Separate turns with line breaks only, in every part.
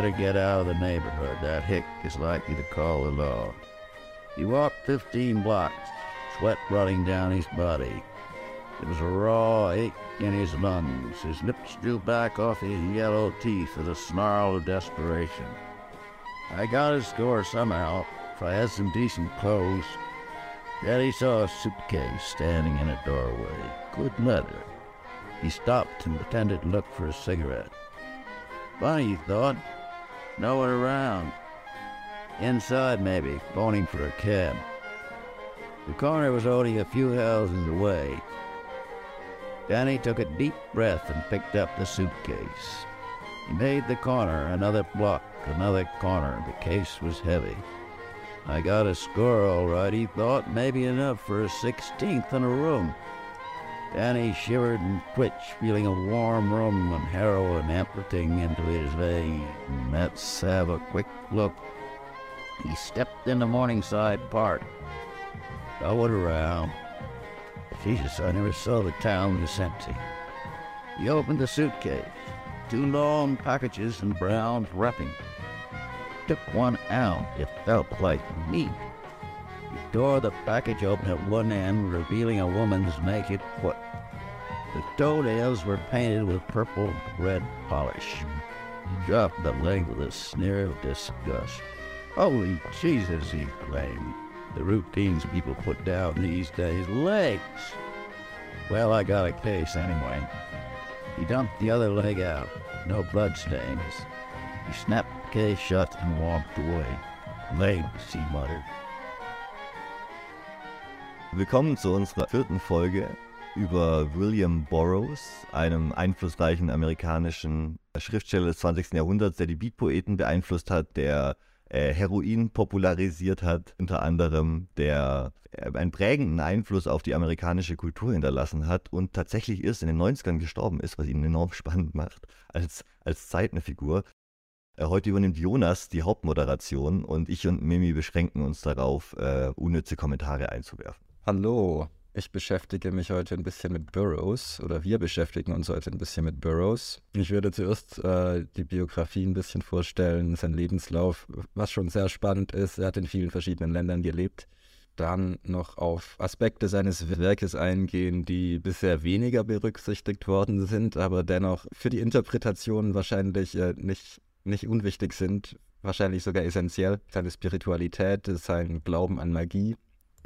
Better get out of the neighborhood. That hick is likely to call the law. He walked 15 blocks, sweat running down his body. There was a raw ache in his lungs. His lips drew back off his yellow teeth with a snarl of desperation. I got his score somehow, for I had some decent clothes. Then he saw a suitcase standing in a doorway. Good leather. He stopped and pretended to look for a cigarette. Funny, he thought. No one around. Inside, maybe, phoning for a cab. The corner was only a few houses away. Danny took a deep breath and picked up the suitcase. He made the corner another block, another corner. The case was heavy. I got a score all right, he thought, maybe enough for a sixteenth in a room. Danny shivered and twitched, feeling a warm rum and heroin emptying into his veins. Let's have a quick look. He stepped into Morningside Park. Followed around. Jesus, I never saw the town this empty. He opened the suitcase. Two long packages in brown wrapping. Took one out. It felt like meat. He tore the package open at one end, revealing a woman's naked foot. The toenails were painted with purple red polish. He dropped the leg with a sneer of disgust. Holy Jesus, he exclaimed. The routines people put down these days. Legs! Well, I got a case anyway. He dumped the other leg out. No blood stains. He snapped the case shut and walked away. Legs, he muttered.
Willkommen zu unserer vierten Folge über William Burroughs, einem einflussreichen amerikanischen Schriftsteller des 20. Jahrhunderts, der die Beatpoeten beeinflusst hat, der äh, Heroin popularisiert hat, unter anderem, der äh, einen prägenden Einfluss auf die amerikanische Kultur hinterlassen hat und tatsächlich erst in den 90ern gestorben ist, was ihn enorm spannend macht als, als Zeitnerfigur. Äh, heute übernimmt Jonas die Hauptmoderation und ich und Mimi beschränken uns darauf, äh, unnütze Kommentare einzuwerfen.
Hallo, ich beschäftige mich heute ein bisschen mit Burroughs oder wir beschäftigen uns heute ein bisschen mit Burroughs. Ich würde zuerst äh, die Biografie ein bisschen vorstellen, sein Lebenslauf, was schon sehr spannend ist. Er hat in vielen verschiedenen Ländern gelebt. Dann noch auf Aspekte seines Werkes eingehen, die bisher weniger berücksichtigt worden sind, aber dennoch für die Interpretation wahrscheinlich äh, nicht, nicht unwichtig sind, wahrscheinlich sogar essentiell. Seine Spiritualität, sein Glauben an Magie,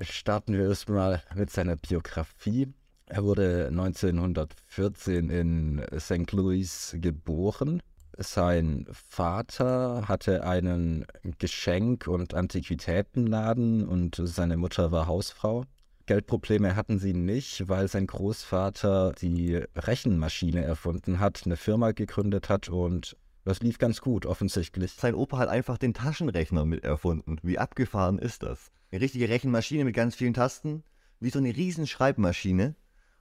starten wir erstmal mit seiner Biografie. Er wurde 1914 in St. Louis geboren. Sein Vater hatte einen Geschenk- und Antiquitätenladen und seine Mutter war Hausfrau. Geldprobleme hatten sie nicht, weil sein Großvater die Rechenmaschine erfunden hat, eine Firma gegründet hat und das lief ganz gut, offensichtlich.
Sein Opa hat einfach den Taschenrechner mit erfunden. Wie abgefahren ist das? Eine richtige Rechenmaschine mit ganz vielen Tasten, wie so eine riesen Schreibmaschine.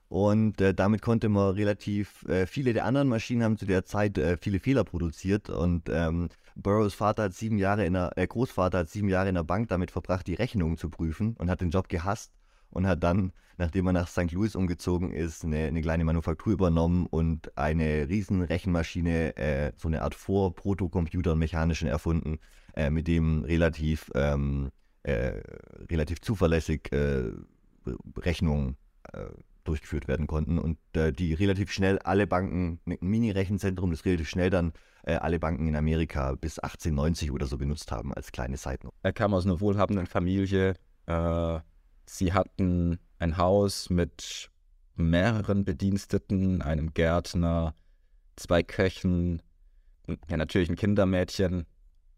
Und äh, damit konnte man relativ, äh, viele der anderen Maschinen haben zu der Zeit äh, viele Fehler produziert. Und ähm, Burroughs Vater hat sieben Jahre in der, äh, Großvater hat sieben Jahre in der Bank damit verbracht, die Rechnungen zu prüfen und hat den Job gehasst und hat dann, nachdem er nach St. Louis umgezogen ist, eine, eine kleine Manufaktur übernommen und eine riesen Rechenmaschine, äh, so eine Art Vor-Protocomputer mechanischen erfunden, äh, mit dem relativ ähm, äh, relativ zuverlässig äh, Rechnungen äh, durchgeführt werden konnten und äh, die relativ schnell alle Banken, ein Mini-Rechenzentrum, das relativ schnell dann äh, alle Banken in Amerika bis 1890 oder so benutzt haben als kleine Seitennote.
Er kam aus einer wohlhabenden Familie. Sie hatten ein Haus mit mehreren Bediensteten, einem Gärtner, zwei Köchen, ja natürlich ein Kindermädchen,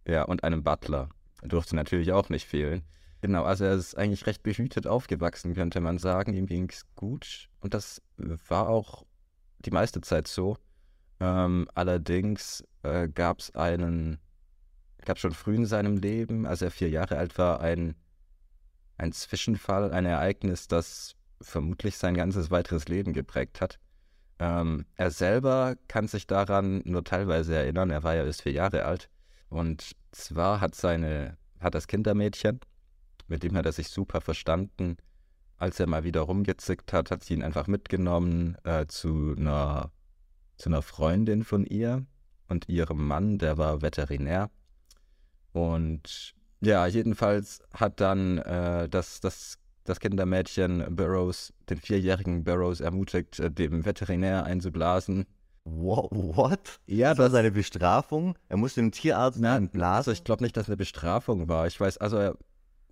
ja und einem Butler durfte natürlich auch nicht fehlen. Genau, also er ist eigentlich recht behütet aufgewachsen, könnte man sagen. Ihm ging es gut und das war auch die meiste Zeit so. Ähm, allerdings äh, gab es einen, gab schon früh in seinem Leben, als er vier Jahre alt war, ein, ein Zwischenfall, ein Ereignis, das vermutlich sein ganzes weiteres Leben geprägt hat. Ähm, er selber kann sich daran nur teilweise erinnern, er war ja erst vier Jahre alt. Und zwar hat seine, hat das Kindermädchen, mit dem hat er sich super verstanden. Als er mal wieder rumgezickt hat, hat sie ihn einfach mitgenommen äh, zu einer zu einer Freundin von ihr. und ihrem Mann, der war Veterinär. Und ja, jedenfalls hat dann äh, das, das, das Kindermädchen Burroughs, den vierjährigen Burroughs, ermutigt, äh, dem Veterinär einzublasen.
Wow, what?
Ja,
Das war seine Bestrafung. Er musste dem Tierarzt
Na,
blasen.
Also ich glaube nicht, dass eine Bestrafung war. Ich weiß, also er,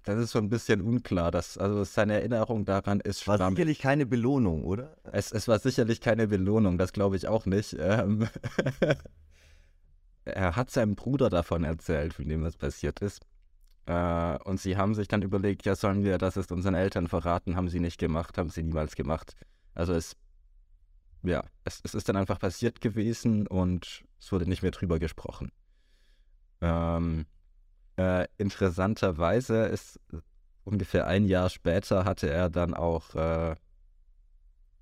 das ist so ein bisschen unklar. Dass, also seine Erinnerung daran ist
war
schwammig.
sicherlich keine Belohnung, oder?
Es, es war sicherlich keine Belohnung, das glaube ich auch nicht. Ähm er hat seinem Bruder davon erzählt, von dem was passiert ist. Äh, und sie haben sich dann überlegt, ja, sollen wir das ist unseren Eltern verraten? Haben sie nicht gemacht, haben sie niemals gemacht. Also es, ja, es, es ist dann einfach passiert gewesen und es wurde nicht mehr drüber gesprochen. Ähm, äh, interessanterweise ist ungefähr ein Jahr später hatte er dann auch äh,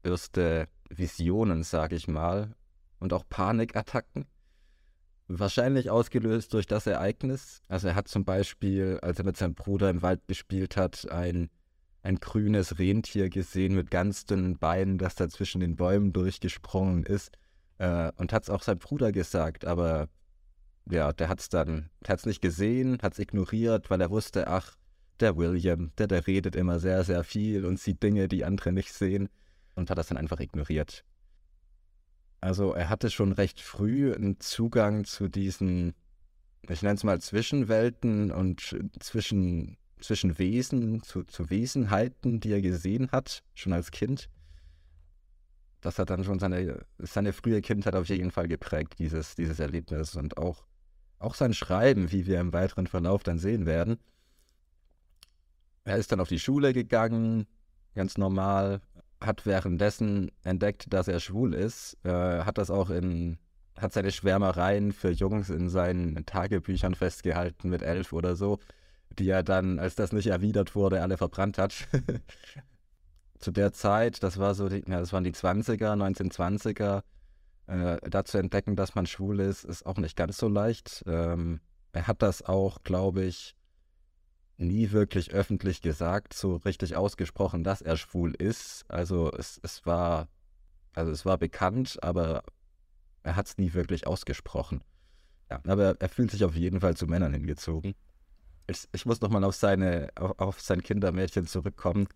erste Visionen, sage ich mal, und auch Panikattacken. Wahrscheinlich ausgelöst durch das Ereignis. Also er hat zum Beispiel, als er mit seinem Bruder im Wald gespielt hat, ein, ein grünes Rentier gesehen mit ganz dünnen Beinen, das da zwischen den Bäumen durchgesprungen ist. Äh, und hat es auch seinem Bruder gesagt, aber ja, der hat es dann, hat nicht gesehen, hat es ignoriert, weil er wusste, ach, der William, der, der redet immer sehr, sehr viel und sieht Dinge, die andere nicht sehen und hat das dann einfach ignoriert. Also er hatte schon recht früh einen Zugang zu diesen, ich nenne es mal Zwischenwelten und zwischen, zwischen Wesen, zu, zu Wesenheiten, die er gesehen hat, schon als Kind. Das hat dann schon seine, seine frühe Kindheit auf jeden Fall geprägt, dieses, dieses Erlebnis und auch, auch sein Schreiben, wie wir im weiteren Verlauf dann sehen werden. Er ist dann auf die Schule gegangen, ganz normal, hat währenddessen entdeckt, dass er schwul ist, äh, hat das auch in, hat seine Schwärmereien für Jungs in seinen Tagebüchern festgehalten mit elf oder so, die er dann, als das nicht erwidert wurde, alle verbrannt hat. Zu der Zeit, das war so, die, ja, das waren die 20er, 1920er, äh, da zu entdecken, dass man schwul ist, ist auch nicht ganz so leicht. Ähm, er hat das auch, glaube ich, nie wirklich öffentlich gesagt, so richtig ausgesprochen, dass er schwul ist. Also es, es war, also es war bekannt, aber er hat es nie wirklich ausgesprochen. Ja, aber er fühlt sich auf jeden Fall zu Männern hingezogen. Ich, muss nochmal auf seine, auf, auf sein Kindermädchen zurückkommen,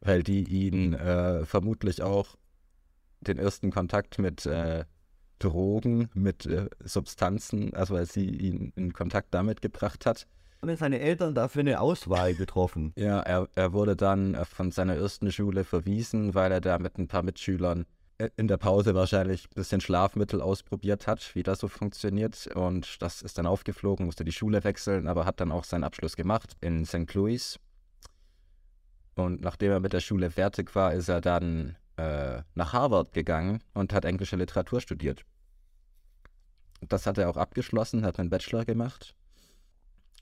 weil die ihn äh, vermutlich auch den ersten Kontakt mit äh, Drogen, mit äh, Substanzen, also weil sie ihn in Kontakt damit gebracht hat.
Haben seine Eltern dafür eine Auswahl getroffen?
Ja, er, er wurde dann äh, von seiner ersten Schule verwiesen, weil er da mit ein paar Mitschülern in der Pause wahrscheinlich ein bisschen Schlafmittel ausprobiert hat, wie das so funktioniert. Und das ist dann aufgeflogen, musste die Schule wechseln, aber hat dann auch seinen Abschluss gemacht in St. Louis. Und nachdem er mit der Schule fertig war, ist er dann äh, nach Harvard gegangen und hat englische Literatur studiert. Das hat er auch abgeschlossen, hat einen Bachelor gemacht.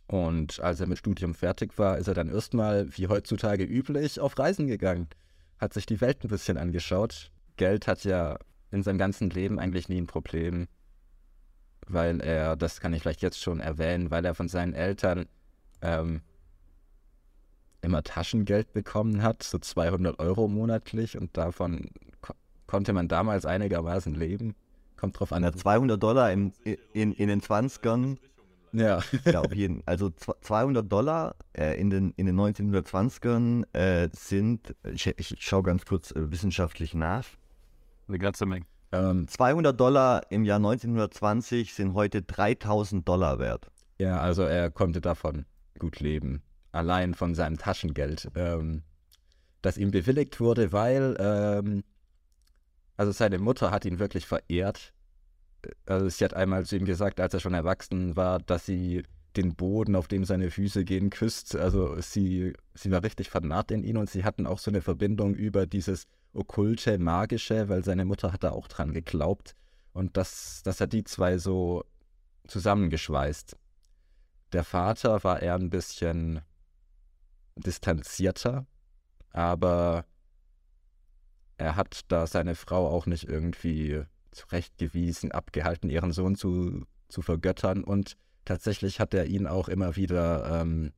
Und als er mit Studium fertig war, ist er dann erstmal, wie heutzutage üblich, auf Reisen gegangen. Hat sich die Welt ein bisschen angeschaut. Geld hat ja in seinem ganzen Leben eigentlich nie ein Problem, weil er, das kann ich vielleicht jetzt schon erwähnen, weil er von seinen Eltern ähm, immer Taschengeld bekommen hat, so 200 Euro monatlich und davon ko konnte man damals einigermaßen leben. Kommt drauf an.
Ja, 200 Dollar im, in, in den 20ern.
Ja.
ja, auf jeden Also 200 Dollar äh, in, den, in den 1920ern äh, sind, ich, ich schaue ganz kurz äh, wissenschaftlich nach.
Eine ganze Menge.
Ähm,
200 Dollar im Jahr 1920 sind heute 3000 Dollar wert.
ja, also er konnte davon gut leben. Allein von seinem Taschengeld. Ähm, das ihm bewilligt wurde, weil, ähm, also seine Mutter hat ihn wirklich verehrt. Also sie hat einmal zu ihm gesagt, als er schon erwachsen war, dass sie den Boden, auf dem seine Füße gehen, küsst. Also sie, sie war richtig vernarrt in ihn und sie hatten auch so eine Verbindung über dieses okkulte, magische, weil seine Mutter hat da auch dran geglaubt. Und das, das hat die zwei so zusammengeschweißt. Der Vater war eher ein bisschen distanzierter, aber er hat da seine Frau auch nicht irgendwie zurechtgewiesen, abgehalten, ihren Sohn zu, zu vergöttern. Und tatsächlich hat er ihn auch immer wieder ähm,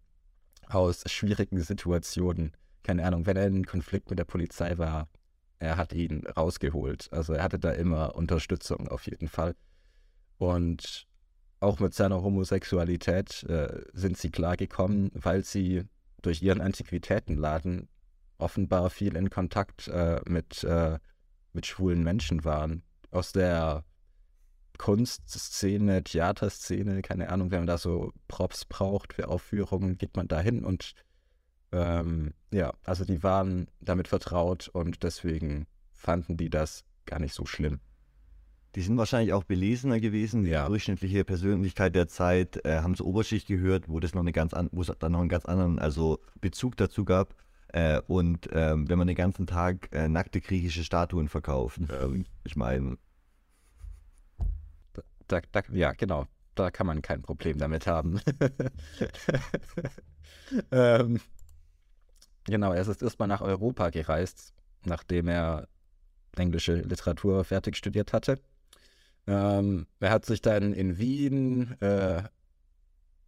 aus schwierigen Situationen, keine Ahnung, wenn er in Konflikt mit der Polizei war, er hat ihn rausgeholt. Also er hatte da immer Unterstützung auf jeden Fall. Und auch mit seiner Homosexualität äh, sind sie klargekommen, weil sie durch ihren Antiquitätenladen offenbar viel in Kontakt äh, mit, äh, mit schwulen Menschen waren. Aus der Kunstszene, Theaterszene, keine Ahnung, wenn man da so Props braucht für Aufführungen, geht man da hin und ähm, ja, also die waren damit vertraut und deswegen fanden die das gar nicht so schlimm.
Die sind wahrscheinlich auch belesener gewesen.
Ja.
Die durchschnittliche Persönlichkeit der Zeit äh, haben zur Oberschicht gehört, wo das noch eine ganz an, wo es dann noch einen ganz anderen also Bezug dazu gab. Äh, und ähm, wenn man den ganzen Tag äh, nackte griechische Statuen verkauft, ähm, ich meine,
Da, da, ja, genau. Da kann man kein Problem damit haben. ähm, genau, er ist erstmal nach Europa gereist, nachdem er englische Literatur fertig studiert hatte. Ähm, er hat sich dann in Wien äh,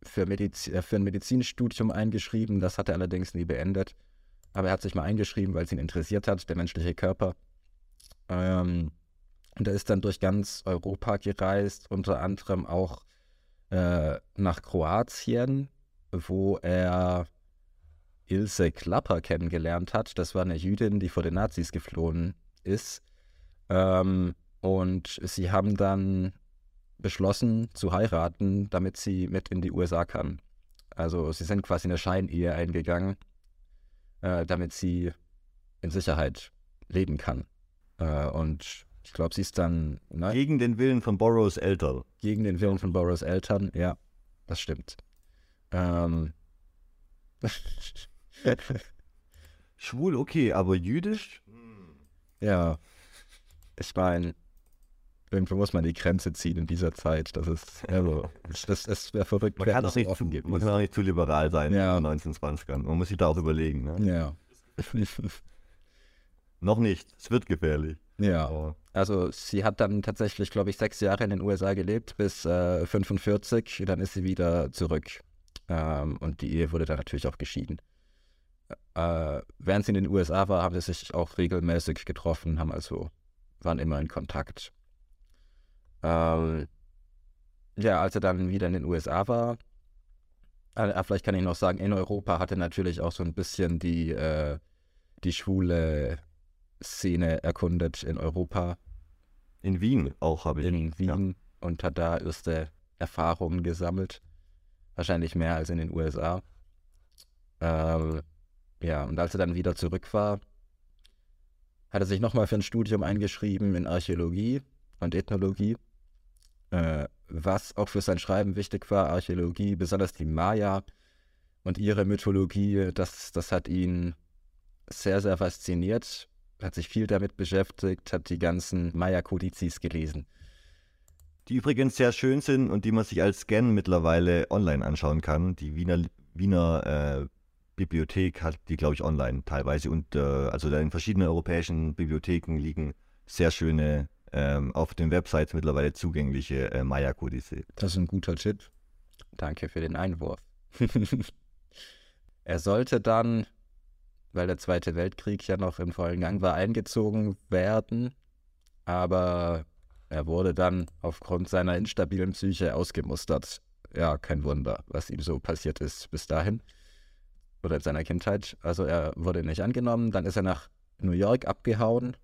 für, Mediz äh, für ein Medizinstudium eingeschrieben. Das hat er allerdings nie beendet. Aber er hat sich mal eingeschrieben, weil es ihn interessiert hat, der menschliche Körper. Ähm, und er ist dann durch ganz Europa gereist, unter anderem auch äh, nach Kroatien, wo er Ilse Klapper kennengelernt hat. Das war eine Jüdin, die vor den Nazis geflohen ist. Ähm, und sie haben dann beschlossen zu heiraten, damit sie mit in die USA kann. Also sie sind quasi eine Scheinehe eingegangen, äh, damit sie in Sicherheit leben kann. Äh, und ich glaube, sie ist dann ne,
gegen den Willen von Borrows Eltern.
gegen den Willen von Boros Eltern. Ja, das stimmt. Ähm,
Schwul, okay, aber jüdisch?
ja, ich meine, irgendwo muss man die Grenze ziehen in dieser Zeit. Das ist, also, das, das wäre verrückt.
Man kann,
das
auch nicht,
offen
zu, man kann auch nicht zu liberal sein
Ja.
in den 1920ern. Man muss sich da auch überlegen. Ne?
Ja.
Noch nicht, es wird gefährlich.
ja.
Aber
Also sie hat dann tatsächlich, glaube ich, sechs Jahre in den USA gelebt, bis äh, 45. Dann ist sie wieder zurück. Ähm, und die Ehe wurde dann natürlich auch geschieden. Äh, während sie in den USA war, haben sie sich auch regelmäßig getroffen, haben also, waren immer in Kontakt. Ähm, ja, als er dann wieder in den USA war, äh, vielleicht kann ich noch sagen, in Europa hatte natürlich auch so ein bisschen die, äh, die schwule Szene erkundet in Europa,
in Wien auch habe ich.
in Wien und hat da erste Erfahrungen gesammelt. Wahrscheinlich mehr als in den USA. Ähm, ja, und als er dann wieder zurück war, hat er sich nochmal für ein Studium eingeschrieben in Archäologie und Ethnologie. Äh, was auch für sein Schreiben wichtig war, Archäologie, besonders die Maya und ihre Mythologie, das, das hat ihn sehr, sehr fasziniert, hat sich viel damit beschäftigt, hat die ganzen Maya-Kodizes gelesen.
Die übrigens sehr schön sind und die man sich als Scan mittlerweile online anschauen kann. Die Wiener, Wiener äh, Bibliothek hat die, glaube ich, online teilweise. Und äh, also in verschiedenen europäischen Bibliotheken liegen sehr schöne, ähm, auf den Websites mittlerweile zugängliche äh, Maya-Kodice.
Das ist ein guter Tipp. Danke für den Einwurf. er sollte dann, weil der Zweite Weltkrieg ja noch im vollen Gang war, eingezogen werden, aber er wurde dann aufgrund seiner instabilen Psyche ausgemustert. Ja, kein Wunder, was ihm so passiert ist bis dahin oder in seiner Kindheit. Also er wurde nicht angenommen, dann ist er nach New York abgehauen.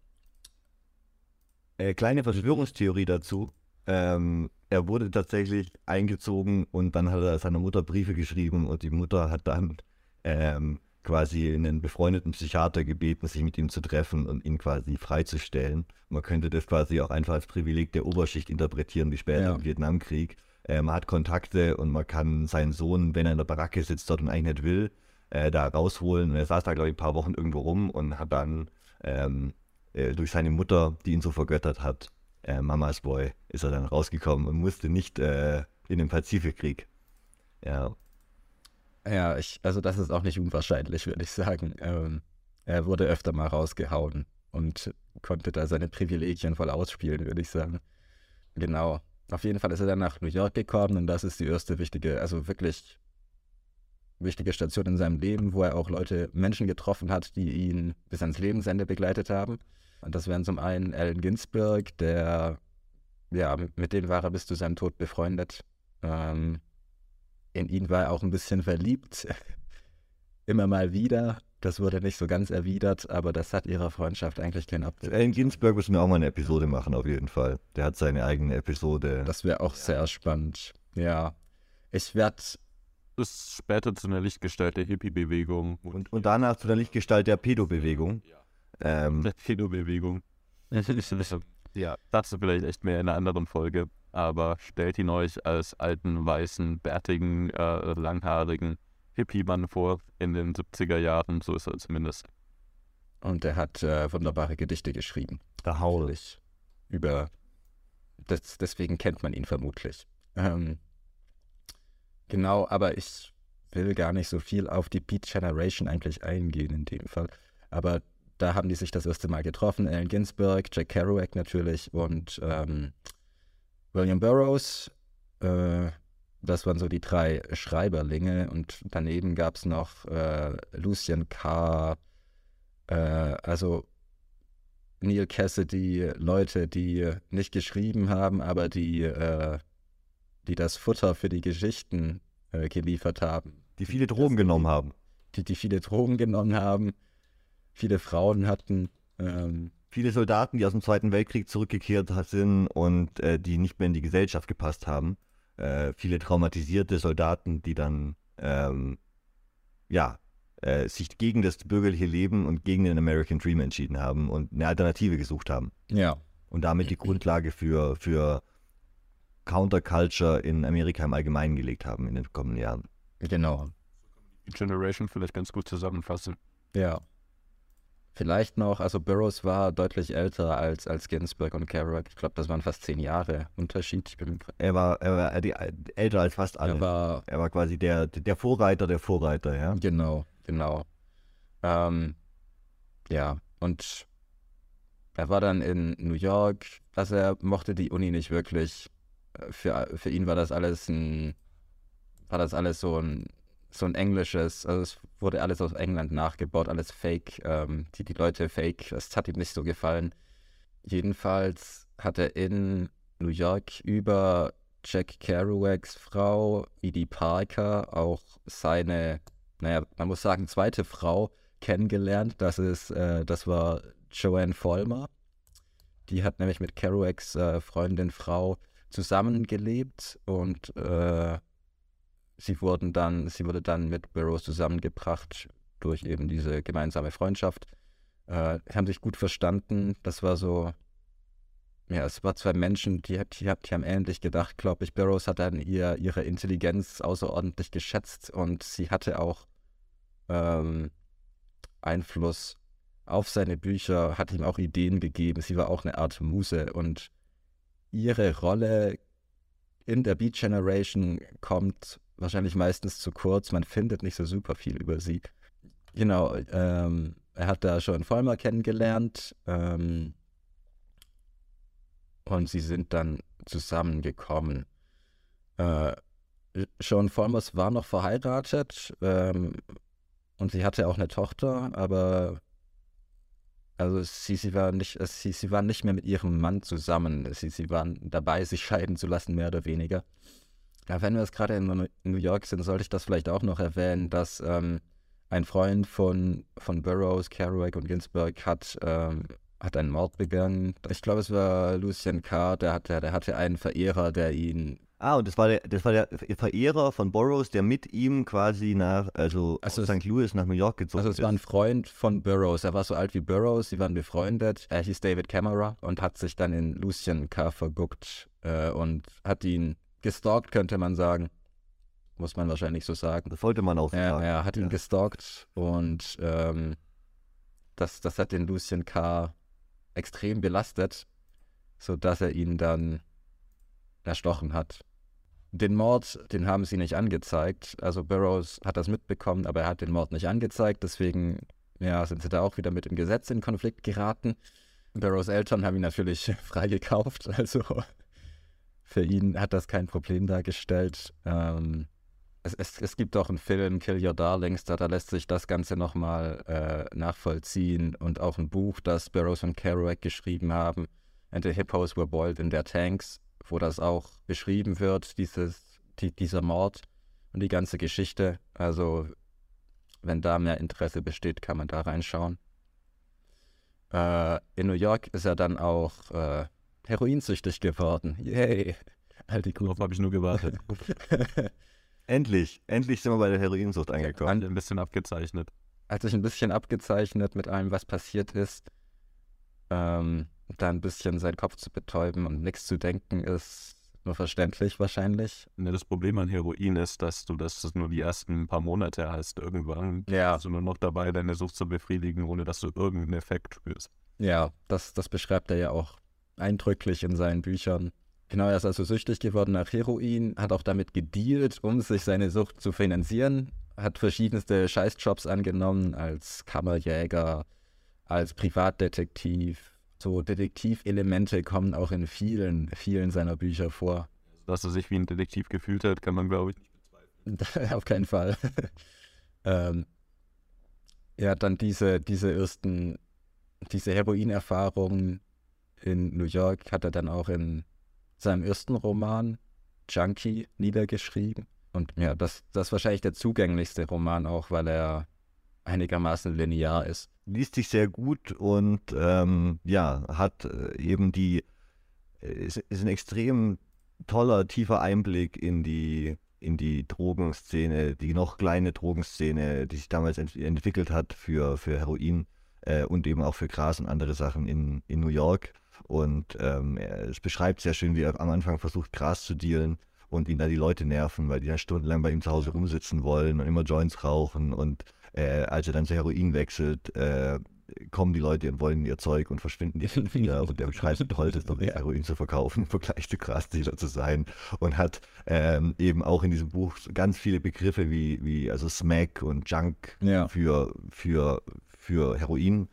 Äh, kleine Verschwörungstheorie dazu. Ähm, er wurde tatsächlich eingezogen und dann hat er seiner Mutter Briefe geschrieben und die Mutter hat dann ähm, quasi einen befreundeten Psychiater gebeten, sich mit ihm zu treffen und ihn quasi freizustellen. Man könnte das quasi auch einfach als Privileg der Oberschicht interpretieren, wie später
Ja.
im Vietnamkrieg. Äh, man hat Kontakte und man kann seinen Sohn, wenn er in der Baracke sitzt dort und eigentlich nicht will, äh, da rausholen. Und er saß da, glaube ich, ein paar Wochen irgendwo rum und hat dann ähm, äh, durch seine Mutter, die ihn so vergöttert hat, äh, Mamas Boy, ist er dann rausgekommen und musste nicht äh, in den Pazifikkrieg. Ja,
Ja, ich, also das ist auch nicht unwahrscheinlich, würde ich sagen. Ähm, er wurde öfter mal rausgehauen und konnte da seine Privilegien voll ausspielen, würde ich sagen. Genau. Auf jeden Fall ist er dann nach New York gekommen und das ist die erste wichtige, also wirklich wichtige Station in seinem Leben, wo er auch Leute, Menschen getroffen hat, die ihn bis ans Lebensende begleitet haben. Und das wären zum einen Allen Ginsberg, der ja, mit dem war er bis zu seinem Tod befreundet. Ähm, in ihn war er auch ein bisschen verliebt. Immer mal wieder. Das wurde nicht so ganz erwidert, aber das hat ihrer Freundschaft eigentlich keinen Abdruck.
Allen Ginsberg müssen wir auch mal eine Episode machen, auf jeden Fall. Der hat seine eigene Episode.
Das wäre auch sehr spannend. Ja. Ich werde
Ist später zu einer Lichtgestalt Hippie-Bewegung
und, und danach zu der Lichtgestalt der Pedo-Bewegung. Ähm,
der Pedo-Bewegung. ja, dazu vielleicht echt mehr in einer anderen Folge. Aber stellt ihn euch als alten, weißen, bärtigen, äh, langhaarigen Hippie-Mann vor in den 70er Jahren. So ist er zumindest.
Und er hat äh, wunderbare Gedichte geschrieben.
der Haul.
Natürlich. Über. Das, deswegen kennt man ihn vermutlich. Ähm, genau, aber ich will gar nicht so viel auf die Beat Generation eigentlich eingehen in dem Fall. Aber da haben die sich das erste Mal getroffen. Allen Ginsberg, Jack Kerouac natürlich und ähm, William Burroughs. Äh, das waren so die drei Schreiberlinge. Und daneben gab es noch äh, Lucien Carr, äh, also Neil Cassidy, Leute, die nicht geschrieben haben, aber die, äh, die das Futter für die Geschichten äh, geliefert haben.
Die viele Drogen genommen haben.
Die, die viele Drogen genommen haben, viele Frauen hatten. Ähm,
Viele Soldaten, die aus dem Zweiten Weltkrieg zurückgekehrt sind und äh, die nicht mehr in die Gesellschaft gepasst haben. Äh, viele traumatisierte Soldaten, die dann ähm, ja, äh, sich gegen das bürgerliche Leben und gegen den American Dream entschieden haben und eine Alternative gesucht haben.
ja,
Und damit die Grundlage für, für Counterculture in Amerika im Allgemeinen gelegt haben in den kommenden Jahren.
genau.
Die Generation vielleicht ganz gut zusammenfassen.
Ja. Vielleicht noch, also Burroughs war deutlich älter als, als Ginsberg und Kerouac. Ich glaube, das waren fast zehn Jahre Unterschied. Ich bin,
Er war, er war die, älter als fast alle.
er war
er war quasi der, der Vorreiter der Vorreiter, ja.
Genau, genau. Ähm, ja, und er war dann in New York. Also er mochte die Uni nicht wirklich. Für, für ihn war das alles ein, war das alles so ein, so ein englisches, also es wurde alles aus England nachgebaut, alles fake, ähm, die, die Leute fake, das hat ihm nicht so gefallen. Jedenfalls hat er in New York über Jack Kerouacs Frau, Edie Parker, auch seine naja, man muss sagen, zweite Frau kennengelernt. Das ist, äh, das war Joanne Vollmer. Die hat nämlich mit Kerouacs äh, Freundin Frau zusammengelebt und äh, sie wurden dann, sie wurde dann mit Burroughs zusammengebracht durch eben diese gemeinsame Freundschaft. Äh, haben sich gut verstanden. Das war so, ja, es war zwei Menschen, die, die, die haben ähnlich gedacht, glaube ich. Burroughs hat dann ihr, ihre Intelligenz außerordentlich geschätzt und sie hatte auch ähm, Einfluss auf seine Bücher, hat ihm auch Ideen gegeben. Sie war auch eine Art Muse und ihre Rolle in der Beat Generation kommt wahrscheinlich meistens zu kurz. Man findet nicht so super viel über sie. Genau, ähm, er hat da schon Vollmer kennengelernt ähm, und sie sind dann zusammengekommen. Äh, Sean Vollmers war noch verheiratet ähm, und sie hatte auch eine Tochter, aber also sie, sie, war nicht, äh, sie, sie waren nicht mehr mit ihrem Mann zusammen. Sie, sie waren dabei, sich scheiden zu lassen, mehr oder weniger. Ja, wenn wir jetzt gerade in New York sind, sollte ich das vielleicht auch noch erwähnen, dass ähm, ein Freund von, von Burroughs, Kerouac und Ginsberg hat, ähm, hat einen Mord begangen. Ich glaube, es war Lucien Carr, der hatte, der hatte einen Verehrer, der ihn
Ah, und das war der, das war der Verehrer von Burroughs, der mit ihm quasi nach, also,
Also
St. Louis nach New York gezogen
Also es
ist.
war ein Freund von Burroughs. Er war so alt wie Burroughs, sie waren befreundet. Er hieß David Camera und hat sich dann in Lucien Carr verguckt äh, und hat ihn gestalkt, könnte man sagen. Muss man wahrscheinlich so sagen.
das sollte man auch
Er,
sagen.
er hat ihn
Ja.
gestalkt und ähm, das, das hat den Lucien Carr extrem belastet, sodass er ihn dann erstochen hat. Den Mord, den haben sie nicht angezeigt. Also Burroughs hat das mitbekommen, aber er hat den Mord nicht angezeigt. Deswegen ja, sind sie da auch wieder mit dem Gesetz in Konflikt geraten. Burroughs Eltern haben ihn natürlich freigekauft. Also für ihn hat das kein Problem dargestellt. Ähm, es, es, es gibt auch einen Film, Kill Your Darlings, da, da lässt sich das Ganze nochmal äh, nachvollziehen und auch ein Buch, das Burroughs und Kerouac geschrieben haben. and the hippos were boiled in their tanks, wo das auch beschrieben wird, dieses, die, dieser Mord und die ganze Geschichte. Also, wenn da mehr Interesse besteht, kann man da reinschauen. Äh, in New York ist er dann auch äh, heroinsüchtig geworden. Yay!
Alte Darauf habe ich nur gewartet.
endlich, endlich sind wir bei der Heroinsucht angekommen.
Ein bisschen abgezeichnet.
Hat sich ein bisschen abgezeichnet mit allem, was passiert ist. Ähm, da ein bisschen seinen Kopf zu betäuben und nichts zu denken, ist nur verständlich wahrscheinlich.
Ne, das Problem an Heroin ist, dass du das nur die ersten paar Monate hast. Irgendwann
ja.
bist du nur noch dabei, deine Sucht zu befriedigen, ohne dass du irgendeinen Effekt spürst.
Ja, das, das beschreibt er ja auch eindrücklich in seinen Büchern. Genau, er ist also süchtig geworden nach Heroin, hat auch damit gedealt, um sich seine Sucht zu finanzieren, hat verschiedenste Scheißjobs angenommen als Kammerjäger, als Privatdetektiv, so Detektivelemente kommen auch in vielen, vielen seiner Bücher vor.
Dass er sich wie ein Detektiv gefühlt hat, kann man, glaube ich, nicht
bezweifeln. Auf keinen Fall. ähm, ja, dann diese, diese ersten, diese Heroinerfahrungen in New York hat er dann auch in seinem ersten Roman Junkie niedergeschrieben. Und ja, das, das ist wahrscheinlich der zugänglichste Roman auch, weil er einigermaßen linear ist.
Liest sich sehr gut und ähm, ja, hat äh, eben die, äh, ist, ist ein extrem toller, tiefer Einblick in die, in die Drogenszene, die noch kleine Drogenszene, die sich damals ent entwickelt hat für, für Heroin äh, und eben auch für Gras und andere Sachen in, in New York. Und ähm, es beschreibt sehr schön, wie er am Anfang versucht, Gras zu dealen und ihn da die Leute nerven, weil die dann stundenlang bei ihm zu Hause rumsitzen wollen und immer Joints rauchen und äh, als er dann zu Heroin wechselt, äh, kommen die Leute und wollen ihr Zeug und verschwinden die wieder. Und der beschreibt toll, das doch Heroin zu verkaufen, Vergleich zu Grasdealer zu sein. Und hat ähm, eben auch in diesem Buch ganz viele Begriffe wie, wie also Smack und Junk ja. für, für, für Heroin.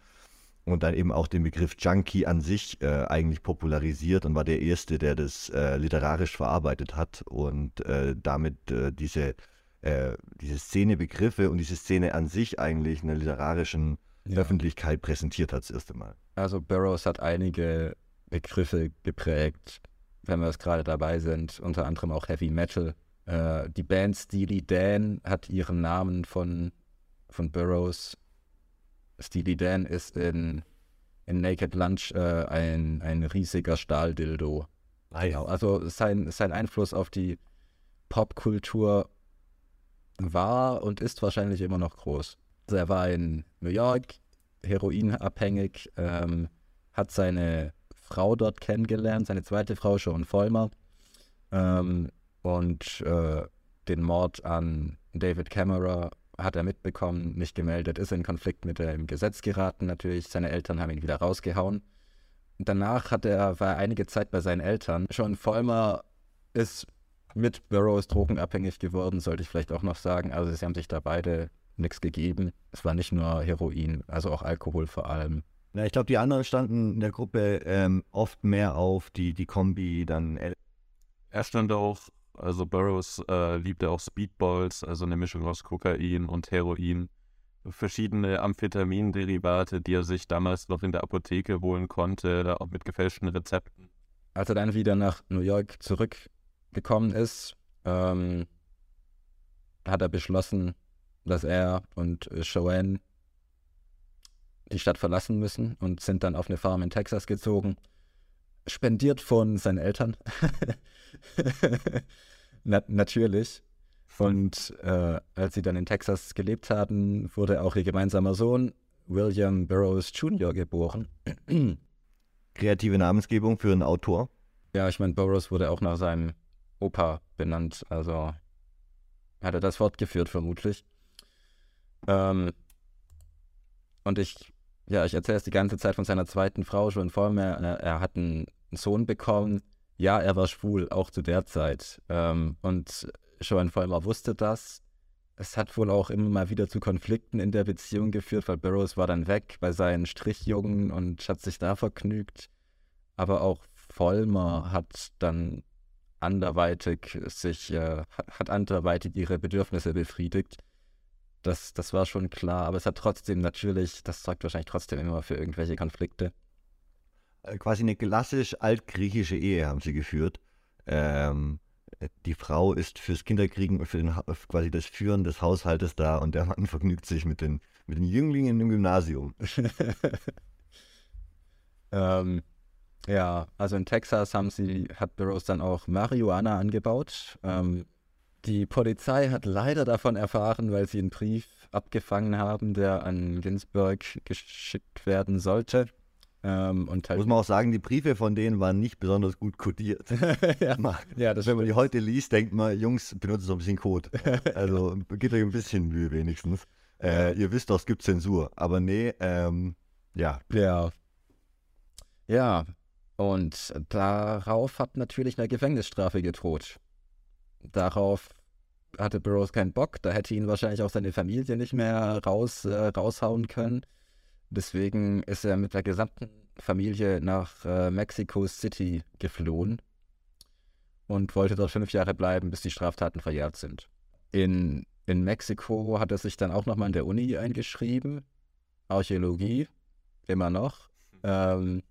Und dann eben auch den Begriff Junkie an sich äh, eigentlich popularisiert und war der Erste, der das äh, literarisch verarbeitet hat und äh, damit äh, diese äh, diese Szenebegriffe und diese Szene an sich eigentlich in der literarischen ja. Öffentlichkeit präsentiert hat das erste Mal.
Also Burroughs hat einige Begriffe geprägt, wenn wir es gerade dabei sind, unter anderem auch Heavy Metal. Äh, die Band Steely Dan hat ihren Namen von, von Burroughs. Steely Dan ist in, in Naked Lunch äh, ein, ein riesiger Stahldildo. Ah, ja. Also sein, sein Einfluss auf die Popkultur war und ist wahrscheinlich immer noch groß. Also er war in New York, heroinabhängig, ähm, hat seine Frau dort kennengelernt, seine zweite Frau Joan Vollmer. Ähm, und äh, den Mord an David Cameron hat er mitbekommen, nicht gemeldet, ist in Konflikt mit dem Gesetz geraten natürlich. Seine Eltern haben ihn wieder rausgehauen. Danach hat er, war er einige Zeit bei seinen Eltern. Joan Vollmer ist mit Burroughs drogenabhängig geworden, sollte ich vielleicht auch noch sagen. Also sie haben sich da beide nichts gegeben. Es war nicht nur Heroin, also auch Alkohol vor allem.
Na, ich glaube, die anderen standen in der Gruppe ähm, oft mehr auf die, die Kombi dann.
Er stand auch, also Burroughs äh, liebte auch Speedballs, also eine Mischung aus Kokain und Heroin. Verschiedene Amphetaminderivate, die er sich damals noch in der Apotheke holen konnte, auch mit gefälschten Rezepten.
Als er dann wieder nach New York zurück gekommen ist, ähm, hat er beschlossen, dass er und äh, Joanne die Stadt verlassen müssen und sind dann auf eine Farm in Texas gezogen. Spendiert von seinen Eltern. Na natürlich. Und äh, als sie dann in Texas gelebt haben, wurde auch ihr gemeinsamer Sohn William Burroughs Jr. geboren.
Kreative Namensgebung für einen Autor.
Ja, ich meine, Burroughs wurde auch nach seinem Opa benannt. Also hat er das fortgeführt, vermutlich. Ähm, und ich, ja, ich erzähle es die ganze Zeit von seiner zweiten Frau schon vor mir. Er, er, hat einen Sohn bekommen. Ja, er war schwul, auch zu der Zeit. Ähm, und Joan Vollmer wusste das. Es hat wohl auch immer mal wieder zu Konflikten in der Beziehung geführt, weil Burroughs war dann weg bei seinen Strichjungen und hat sich da vergnügt. Aber auch Vollmer hat dann anderweitig sich, äh, hat anderweitig ihre Bedürfnisse befriedigt. Das, das war schon klar, aber es hat trotzdem natürlich, das sorgt wahrscheinlich trotzdem immer für irgendwelche Konflikte.
äh, quasi eine klassisch altgriechische Ehe haben sie geführt. Ähm, die Frau ist fürs Kinderkriegen und für den, quasi das Führen des Haushaltes da und der Mann vergnügt sich mit den, mit den Jünglingen im Gymnasium.
ähm, ja, also in Texas haben sie, hat Burroughs dann auch Marihuana angebaut. Ähm, die Polizei hat leider davon erfahren, weil sie einen Brief abgefangen haben, der an Ginsburg geschickt werden sollte. Ähm, und halt
Muss man auch sagen, die Briefe von denen waren nicht besonders gut codiert.
ja. ja, das
Wenn man die heute liest, denkt man, Jungs, benutzt so ein bisschen Code. Also gebt euch ein bisschen Mühe wenigstens. Äh, ihr wisst doch, es gibt Zensur. Aber nee, ähm, ja.
Ja. Ja, und darauf hat natürlich eine Gefängnisstrafe gedroht. Darauf hatte Burroughs keinen Bock, da hätte ihn wahrscheinlich auch seine Familie nicht mehr raus, äh, raushauen können. Deswegen ist er mit der gesamten Familie nach äh, Mexico City geflohen und wollte dort fünf Jahre bleiben, bis die Straftaten verjährt sind. In, in Mexiko hat er sich dann auch nochmal in der Uni eingeschrieben. Archäologie, immer noch. Ähm,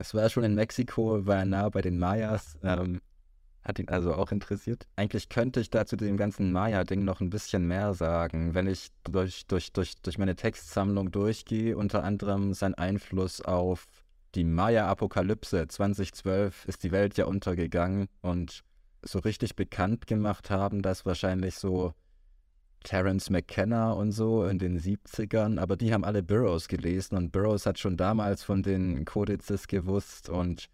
es war schon in Mexiko, war nah bei den Mayas. Ähm, hat ihn also auch interessiert. Eigentlich könnte ich da zu dem ganzen Maya-Ding noch ein bisschen mehr sagen, wenn ich durch, durch, durch, durch meine Textsammlung durchgehe, unter anderem sein Einfluss auf die Maya-Apokalypse 2012 ist die Welt ja untergegangen und so richtig bekannt gemacht haben das wahrscheinlich so Terence McKenna und so in den 70ern, aber die haben alle Burroughs gelesen und Burroughs hat schon damals von den Kodizes gewusst und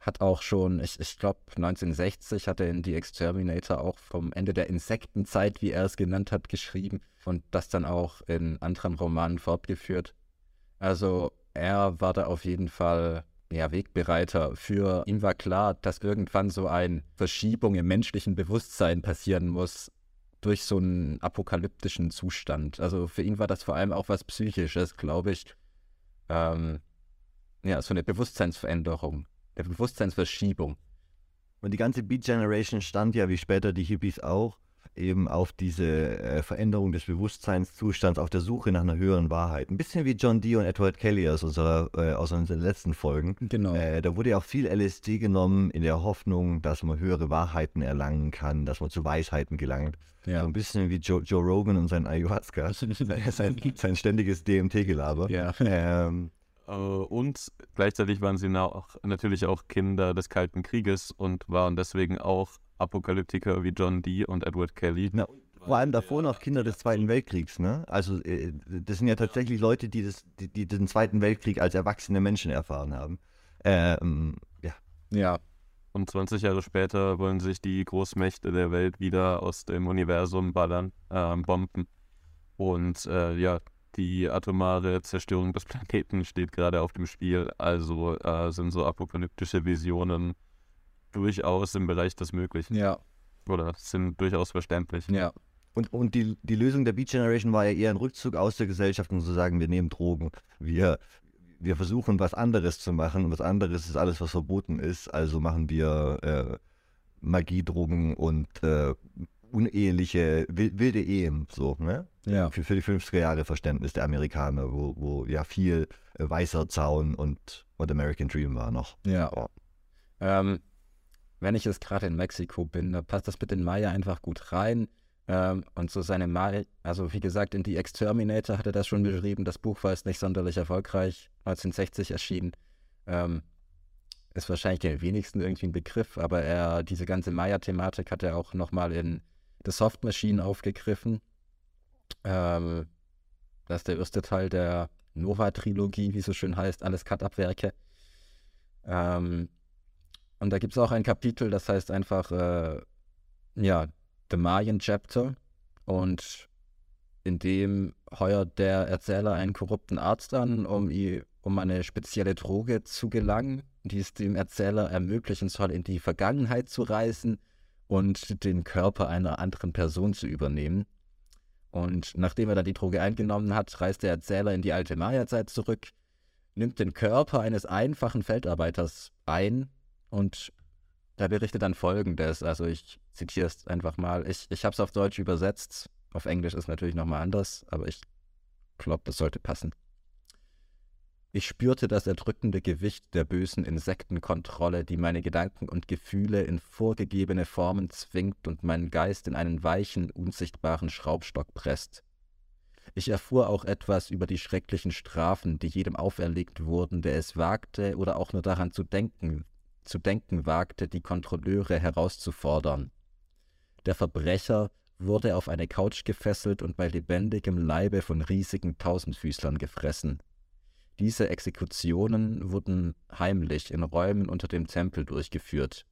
hat auch schon, ich, ich glaube 1960 hat er in The Exterminator auch vom Ende der Insektenzeit, wie er es genannt hat, geschrieben und das dann auch in anderen Romanen fortgeführt. Also er war da auf jeden Fall ja, Wegbereiter für ihm war klar, dass irgendwann so eine Verschiebung im menschlichen Bewusstsein passieren muss durch so einen apokalyptischen Zustand. Also für ihn war das vor allem auch was Psychisches, glaube ich. Ähm, ja, so eine Bewusstseinsveränderung der Bewusstseinsverschiebung.
Und die ganze Beat Generation stand ja, wie später die Hippies auch, eben auf diese äh, Veränderung des Bewusstseinszustands, auf der Suche nach einer höheren Wahrheit. Ein bisschen wie John Dee und Edward Kelly aus, unserer, äh, aus unseren letzten Folgen.
Genau.
Äh, da wurde ja auch viel LSD genommen in der Hoffnung, dass man höhere Wahrheiten erlangen kann, dass man zu Weisheiten gelangt. Ja. So ein bisschen wie Joe, Joe Rogan und sein Ayahuasca, sein, sein ständiges DMT-Gelaber.
Ja.
Ähm,
äh, und gleichzeitig waren sie auch, natürlich auch Kinder des Kalten Krieges und waren deswegen auch Apokalyptiker wie John Dee und Edward Kelly.
Na, vor allem davor noch Kinder des Zweiten Weltkriegs, ne? Also äh, das sind ja tatsächlich Leute, die, das, die, die den Zweiten Weltkrieg als erwachsene Menschen erfahren haben. Ähm, ja.
Ja.
Und 20 Jahre später wollen sich die Großmächte der Welt wieder aus dem Universum ballern, äh, bomben. Und äh, ja, die atomare Zerstörung des Planeten steht gerade auf dem Spiel. Also äh, sind so apokalyptische Visionen durchaus im Bereich des Möglichen.
Ja.
Oder sind durchaus verständlich.
Ja.
Und, und die, die Lösung der Beat Generation war ja eher ein Rückzug aus der Gesellschaft und zu sagen, wir nehmen Drogen. Wir, wir versuchen was anderes zu machen und was anderes ist alles, was verboten ist. Also machen wir äh, Magiedrogen und äh, uneheliche, wilde Ehen, so, ne?
Ja.
Für, für die 50er Jahre Verständnis der Amerikaner, wo, wo ja viel äh, weißer Zaun und, und American Dream war noch.
Ja. Oh. Ähm, wenn ich jetzt gerade in Mexiko bin, da passt das mit den Maya einfach gut rein. Ähm, und so seine Maya, also wie gesagt, in The Exterminator hat er das schon beschrieben. Das Buch war jetzt nicht sonderlich erfolgreich, 1960 erschienen. Ähm, ist wahrscheinlich den wenigsten irgendwie ein Begriff, aber er, diese ganze Maya-Thematik hat er auch nochmal in The Soft Machine aufgegriffen. Ähm, das ist der erste Teil der Nova-Trilogie, wie es so schön heißt, alles Cut-Up-Werke. Ähm, und da gibt es auch ein Kapitel, das heißt einfach, äh, ja, The Mayan Chapter. Und in dem heuert der Erzähler einen korrupten Arzt an, um, um eine spezielle Droge zu gelangen, die es dem Erzähler ermöglichen soll, in die Vergangenheit zu reisen und den Körper einer anderen Person zu übernehmen. Und nachdem er dann die Droge eingenommen hat, reist der Erzähler in die alte Maya-Zeit zurück, nimmt den Körper eines einfachen Feldarbeiters ein und er berichtet dann folgendes. Also ich zitiere es einfach mal. Ich, ich habe es auf Deutsch übersetzt. Auf Englisch ist natürlich nochmal anders, aber ich glaube, das sollte passen. Ich spürte das erdrückende Gewicht der bösen Insektenkontrolle, die meine Gedanken und Gefühle in vorgegebene Formen zwingt und meinen Geist in einen weichen, unsichtbaren Schraubstock presst. Ich erfuhr auch etwas über die schrecklichen Strafen, die jedem auferlegt wurden, der es wagte oder auch nur daran zu denken, zu denken wagte, die Kontrolleure herauszufordern. Der Verbrecher wurde auf eine Couch gefesselt und bei lebendigem Leibe von riesigen Tausendfüßlern gefressen. Diese Exekutionen wurden heimlich in Räumen unter dem Tempel durchgeführt.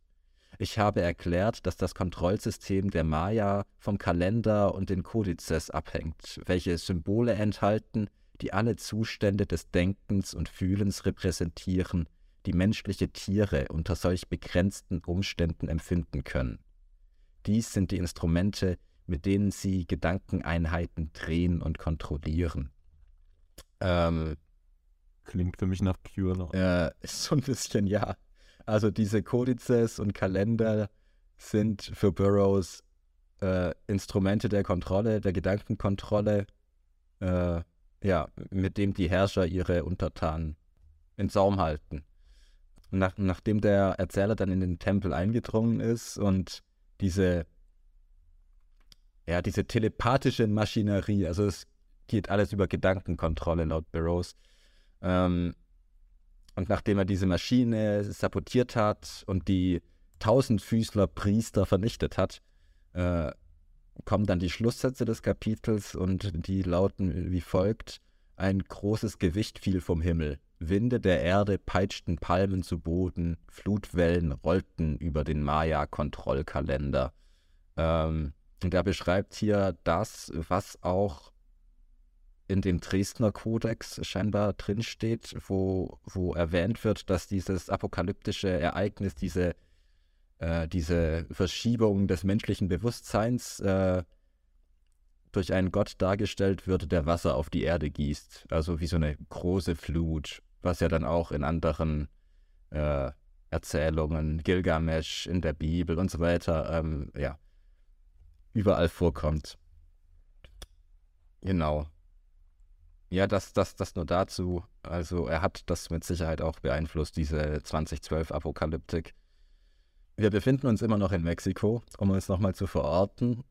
Ich habe erklärt, dass das Kontrollsystem der Maya vom Kalender und den Kodizes abhängt, welche Symbole enthalten, die alle Zustände des Denkens und Fühlens repräsentieren, die menschliche Tiere unter solch begrenzten Umständen empfinden können. Dies sind die Instrumente, mit denen sie Gedankeneinheiten drehen und kontrollieren. Ähm,
Klingt für mich nach Cure noch.
äh, so ein bisschen ja. Also diese Kodizes und Kalender sind für Burroughs äh, Instrumente der Kontrolle, der Gedankenkontrolle, äh, ja, mit dem die Herrscher ihre Untertanen in Saum halten. Nach, nachdem der Erzähler dann in den Tempel eingedrungen ist und diese, ja, diese telepathische Maschinerie, also es geht alles über Gedankenkontrolle laut Burroughs, ähm, und nachdem er diese Maschine sabotiert hat und die Tausendfüßler Priester vernichtet hat, äh, kommen dann die Schlusssätze des Kapitels und die lauten wie folgt: Ein großes Gewicht fiel vom Himmel. Winde der Erde peitschten Palmen zu Boden, Flutwellen rollten über den Maya-Kontrollkalender. Ähm, und er beschreibt hier das, was auch in dem Dresdner Kodex scheinbar drinsteht, wo, wo erwähnt wird, dass dieses apokalyptische Ereignis, diese, äh, diese Verschiebung des menschlichen Bewusstseins äh, durch einen Gott dargestellt wird, der Wasser auf die Erde gießt. Also wie so eine große Flut, was ja dann auch in anderen äh, Erzählungen, Gilgamesh in der Bibel und so weiter, ähm, ja, überall vorkommt. Genau. Ja, das, das, das nur dazu. Also er hat das mit Sicherheit auch beeinflusst, diese 2012 Apokalyptik. Wir befinden uns immer noch in Mexiko, um uns nochmal zu verorten,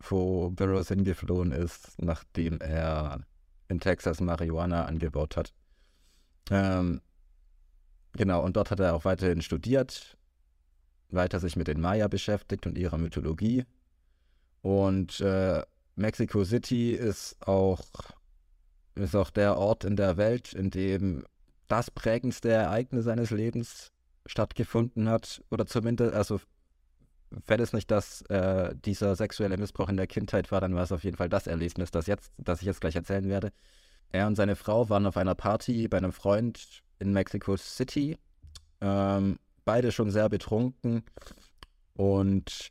wo Burroughs hingeflohen ist, nachdem er in Texas Marihuana angebaut hat. Ähm, genau, und dort hat er auch weiterhin studiert, weiter sich mit den Maya beschäftigt und ihrer Mythologie. Und äh, Mexico City ist auch ist auch der Ort in der Welt, in dem das prägendste Ereignis seines Lebens stattgefunden hat. Oder zumindest, also wenn es nicht das, äh, dieser sexuelle Missbrauch in der Kindheit war, dann war es auf jeden Fall das Erlebnis, das, jetzt, das ich jetzt gleich erzählen werde. Er und seine Frau waren auf einer Party bei einem Freund in Mexico City. Ähm, beide schon sehr betrunken. Und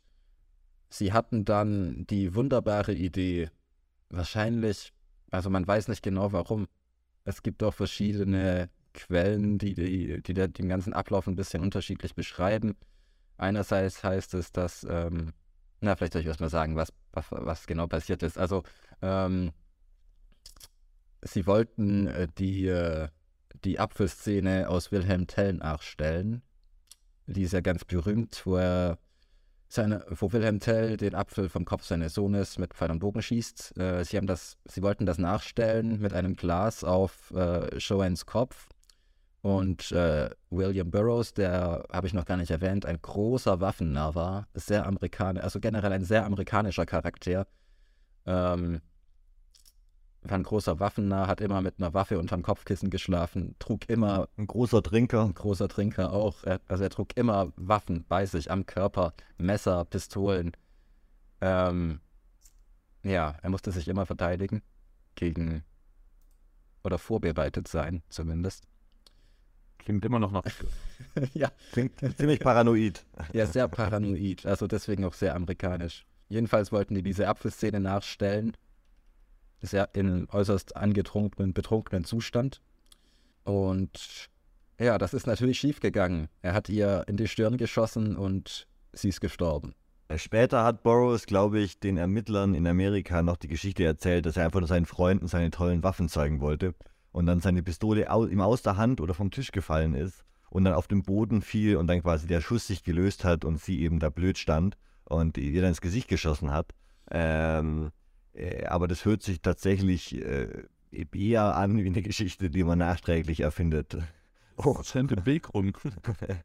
sie hatten dann die wunderbare Idee, wahrscheinlich also man weiß nicht genau warum. Es gibt auch verschiedene Quellen, die, die, die den ganzen Ablauf ein bisschen unterschiedlich beschreiben. Einerseits heißt es, dass, ähm, na, vielleicht soll ich erst mal sagen, was, was, was, genau passiert ist. Also, ähm, sie wollten äh, die, äh, die Apfelszene aus Wilhelm Tell nachstellen. Die ist ja ganz berühmt, wo er seine, wo Wilhelm Tell den Apfel vom Kopf seines Sohnes mit Pfeil und Bogen schießt. Äh, sie, haben das, sie wollten das nachstellen mit einem Glas auf äh, Joannes Kopf. Und äh, William Burroughs, der habe ich noch gar nicht erwähnt, ein großer Waffennah war, sehr amerikanisch, also generell ein sehr amerikanischer Charakter. Ähm, war ein großer Waffennah, hat immer mit einer Waffe unterm Kopfkissen geschlafen, trug immer.
Ein großer Trinker.
Ein großer Trinker auch. Er, also er trug immer Waffen bei sich am Körper, Messer, Pistolen. Ähm, ja, er musste sich immer verteidigen gegen oder vorbereitet sein, zumindest.
Klingt immer noch nach.
ja.
Klingt ziemlich paranoid.
Ja, sehr paranoid. Also deswegen auch sehr amerikanisch. Jedenfalls wollten die diese Apfelszene nachstellen ist ja in äußerst angetrunkenen, betrunkenen Zustand. Und ja, das ist natürlich schiefgegangen. Er hat ihr in die Stirn geschossen und sie ist gestorben.
Später hat Burroughs, glaube ich, den Ermittlern in Amerika noch die Geschichte erzählt, dass er einfach nur seinen Freunden seine tollen Waffen zeigen wollte. und dann seine Pistole ihm aus der Hand oder vom Tisch gefallen ist und dann auf den Boden fiel und dann quasi der Schuss sich gelöst hat und sie eben da blöd stand und ihr dann ins Gesicht geschossen hat. Ähm, äh, aber das hört sich tatsächlich äh, eher an wie eine Geschichte, die man nachträglich erfindet.
Oh, Sente Beweggrund.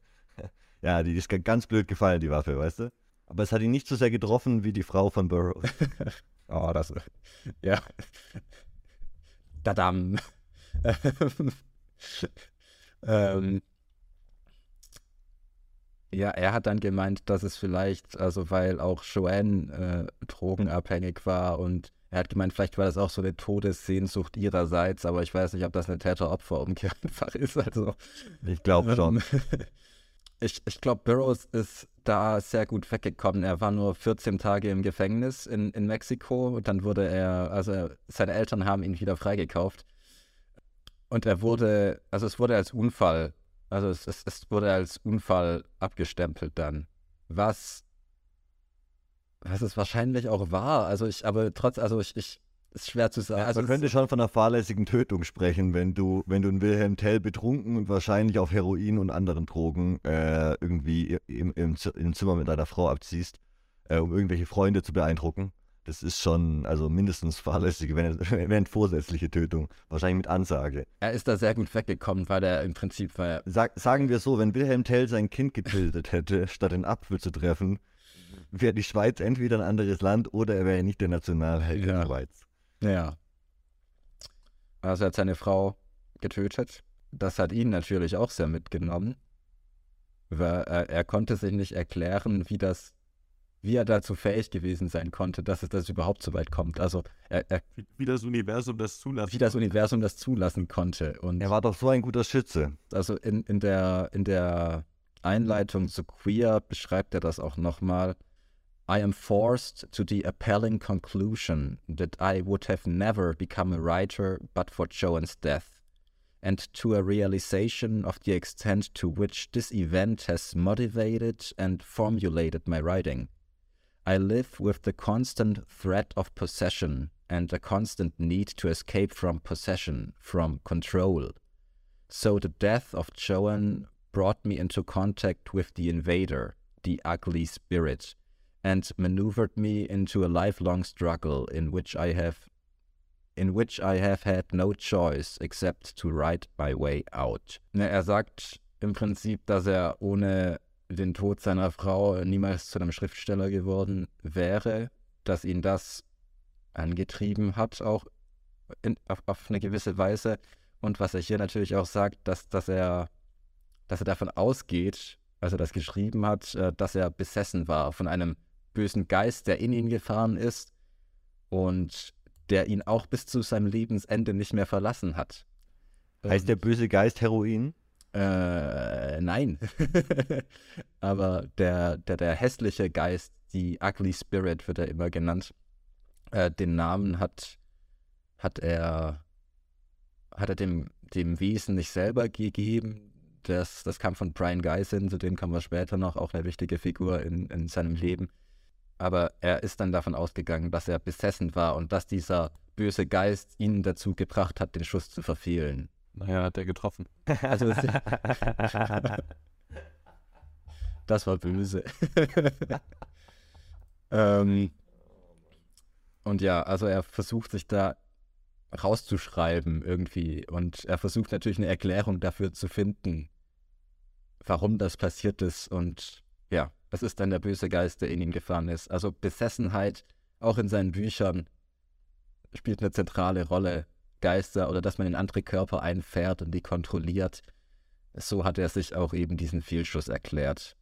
ja, die ist ganz blöd gefallen, die Waffe, weißt du? Aber es hat ihn nicht so sehr getroffen wie die Frau von Burroughs.
oh, das. Ja. Dadam. ähm, ja, er hat dann gemeint, dass es vielleicht, also weil auch Joanne äh, drogenabhängig war und er hat gemeint, vielleicht war das auch so eine Todessehnsucht ihrerseits, aber ich weiß nicht, ob das eine Täter-Opfer-Umkehr einfach ist. Also,
ich glaube schon.
ich ich glaube, Burroughs ist da sehr gut weggekommen. Er war nur 14 Tage im Gefängnis in, in Mexiko und dann wurde er, also seine Eltern haben ihn wieder freigekauft. Und er wurde, also es wurde als Unfall also es, es, es wurde als Unfall abgestempelt dann. Was, was es wahrscheinlich auch war. Also ich, aber trotz, also ich, ich ist schwer zu sagen.
Also Man könnte schon von einer fahrlässigen Tötung sprechen, wenn du, wenn du einen Wilhelm Tell betrunken und wahrscheinlich auf Heroin und anderen Drogen äh, irgendwie im, im, im, Zimmer mit deiner Frau abziehst, äh, um irgendwelche Freunde zu beeindrucken. Das ist schon, also mindestens fahrlässige, wenn, wenn vorsätzliche Tötung. Wahrscheinlich mit Ansage.
Er ist da sehr gut weggekommen, weil er im Prinzip war.
Sag, sagen wir so, wenn Wilhelm Tell sein Kind getötet hätte, statt den Apfel zu treffen, wäre die Schweiz entweder ein anderes Land oder er wäre nicht der Nationalheld ja. der Schweiz.
Ja. Also er hat seine Frau getötet. Das hat ihn natürlich auch sehr mitgenommen. Er, er konnte sich nicht erklären, wie das wie er dazu fähig gewesen sein konnte, dass es das überhaupt so weit kommt. Also er, er,
wie das Universum das zulassen
Wie das Universum das zulassen konnte. Und
er war doch so ein guter Schütze.
Also in, in, der, in der Einleitung zu Queer beschreibt er das auch nochmal. I am forced to the appalling conclusion that I would have never become a writer but for Joan's death, and to a realization of the extent to which this event has motivated and formulated my writing. I live with the constant threat of possession and a constant need to escape from possession, from control. So the death of Joan brought me into contact with the invader, the ugly spirit, and maneuvered me into a lifelong struggle in which I have in which I have had no choice except to write my way out. Er sagt im Prinzip, dass er ohne den Tod seiner Frau niemals zu einem Schriftsteller geworden wäre, dass ihn das angetrieben hat, auch in, auf, auf, eine gewisse Weise. Und was er hier natürlich auch sagt, dass, dass, er, dass er davon ausgeht, als er das geschrieben hat, äh, dass er besessen war von einem bösen Geist, der in ihn gefahren ist und der ihn auch bis zu seinem Lebensende nicht mehr verlassen hat.
Heißt der böse Geist Heroin?
Äh, nein. Aber der, der, der hässliche Geist, die Ugly Spirit wird er immer genannt, äh, den Namen hat, hat er, hat er dem, dem Wesen nicht selber gegeben. Das, das kam von Brian Geisen, zu dem kommen wir später noch, auch eine wichtige Figur in, in seinem Leben. Aber er ist dann davon ausgegangen, dass er besessen war und dass dieser böse Geist ihn dazu gebracht hat, den Schuss zu verfehlen.
Naja, hat er getroffen.
Also, das war böse. ähm, und ja, also er versucht sich da rauszuschreiben irgendwie und er versucht natürlich eine Erklärung dafür zu finden, warum das passiert ist und ja, es ist dann der böse Geist, der in ihn gefahren ist. Also Besessenheit, auch in seinen Büchern, spielt eine zentrale Rolle Geister oder dass man in andere Körper einfährt und die kontrolliert. So hat er sich auch eben diesen Fehlschuss erklärt.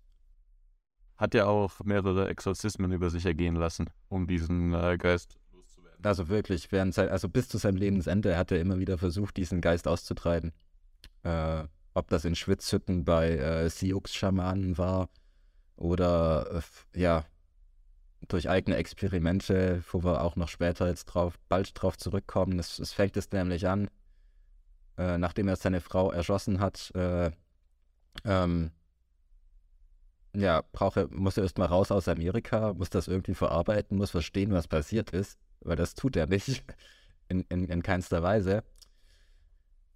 Hat er auch mehrere Exorzismen über sich ergehen lassen, um diesen äh, Geist loszuwerden.
Also wirklich, während sein, also bis zu seinem Lebensende hat er immer wieder versucht, diesen Geist auszutreiben. Äh, ob das in Schwitzhütten bei äh, Sioux-Schamanen war oder äh, ja, durch eigene Experimente, wo wir auch noch später jetzt drauf, bald drauf zurückkommen. Es, es fängt es nämlich an, äh, nachdem er seine Frau erschossen hat, äh, ähm, ja, brauche, muss er erstmal raus aus Amerika, muss das irgendwie verarbeiten, muss verstehen, was passiert ist, weil das tut er nicht in, in, in keinster Weise.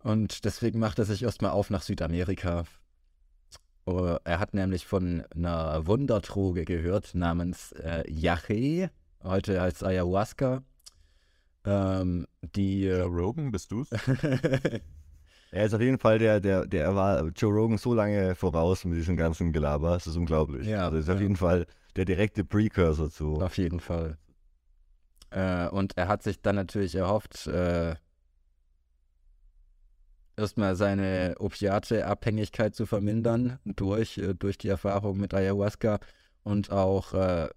Und deswegen macht er sich erstmal auf nach Südamerika. Oh, er hat nämlich von einer Wunderdroge gehört namens äh, Yache, heute als Ayahuasca. Ähm, die.
Joe Rogan, bist du's?
Er ist auf jeden Fall der, der, der war Joe Rogan so lange voraus mit diesem ganzen Gelaber. Das ist unglaublich.
Ja,
also ist auf
ja.
jeden Fall der direkte Precursor zu.
Auf jeden Fall. Äh, und er hat sich dann natürlich erhofft, äh, erstmal seine Opiate-Abhängigkeit zu vermindern durch, äh, durch die Erfahrung mit Ayahuasca und auch äh,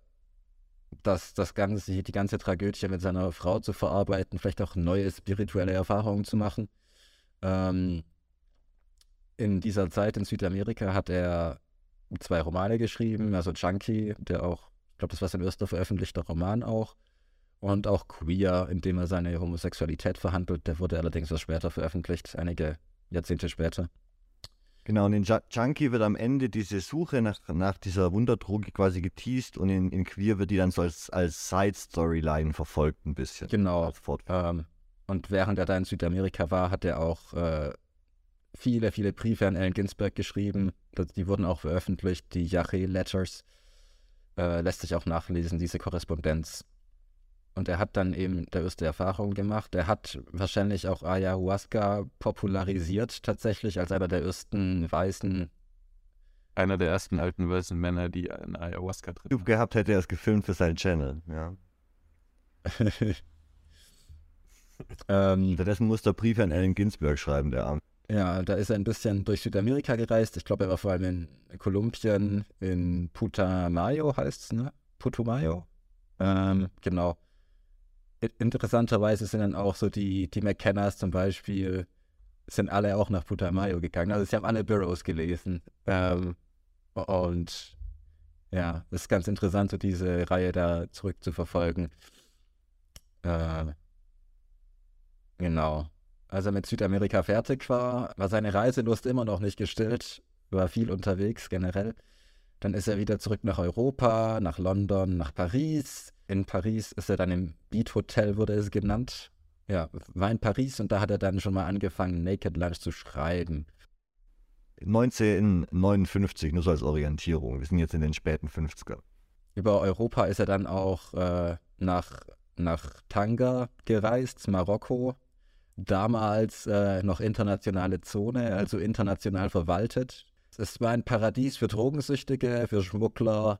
das, das ganze, die ganze Tragödie mit seiner Frau zu verarbeiten, vielleicht auch neue spirituelle Erfahrungen zu machen. Ähm, in dieser Zeit in Südamerika hat er zwei Romane geschrieben, also Junkie, der auch, ich glaube, das war sein erster veröffentlichter Roman auch, und auch Queer, in dem er seine Homosexualität verhandelt. Der wurde allerdings erst später veröffentlicht, einige Jahrzehnte später.
Genau, und in Ju- Junkie wird am Ende diese Suche nach, nach dieser Wunderdroge quasi geteased und in, in Queer wird die dann so als, als Side-Storyline verfolgt ein bisschen.
Genau. Ähm, und während er da in Südamerika war, hat er auch äh, viele, viele Briefe an Allen Ginsberg geschrieben. Die wurden auch veröffentlicht, die Yache Letters. Äh, lässt sich auch nachlesen, diese Korrespondenz. Und er hat dann eben der erste Erfahrung gemacht. Er hat wahrscheinlich auch Ayahuasca popularisiert, tatsächlich als einer der ersten weißen.
Einer der ersten alten weißen Männer, die einen Ayahuasca
Typ
drin
gehabt hätte er es gefilmt für seinen Channel. Ja.
ähm,
Stattdessen musste er Briefe an Allen Ginsberg schreiben, der Arm.
Ja, da ist er ein bisschen durch Südamerika gereist. Ich glaube, er war vor allem in Kolumbien, in Putumayo heißt es, ne? Putumayo? Ähm, genau. Interessanterweise sind dann auch so die, die McKennas zum Beispiel, sind alle auch nach Putumayo gegangen. Also sie haben alle Burroughs gelesen. Ähm, und ja, es ist ganz interessant, so diese Reihe da zurückzuverfolgen. Äh, genau. Als er mit Südamerika fertig war, war seine Reiselust immer noch nicht gestillt, war viel unterwegs generell. Dann ist er wieder zurück nach Europa, nach London, nach Paris. In Paris ist er dann im Beat Hotel, wurde es genannt. Ja, war in Paris und da hat er dann schon mal angefangen, Naked Lunch zu schreiben.
1959, nur so als Orientierung. Wir sind jetzt in den späten 50er.
Über Europa ist er dann auch äh, nach, nach Tanga gereist, Marokko. Damals äh, noch internationale Zone, also international verwaltet. Es war ein Paradies für Drogensüchtige, für Schmuggler.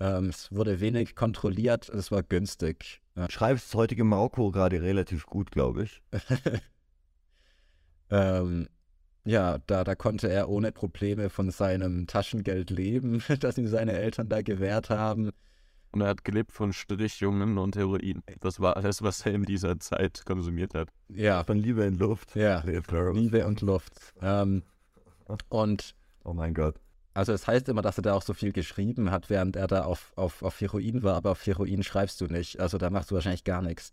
Ähm, es wurde wenig kontrolliert, es war günstig.
Du schreibst das heutige Marokko gerade relativ gut, glaube ich.
ähm, ja, da, da konnte er ohne Probleme von seinem Taschengeld leben, das ihm seine Eltern da gewährt haben.
Und er hat gelebt von Strichjungen und Heroin. Das war alles, was er in dieser Zeit konsumiert hat.
Ja,
Von Liebe in Luft.
ja. Liebe und Luft. Ähm, und
Oh mein Gott.
Also es heißt immer, dass er da auch so viel geschrieben hat, während er da auf, auf, auf Heroin war, aber auf Heroin schreibst du nicht. Also da machst du wahrscheinlich gar nichts.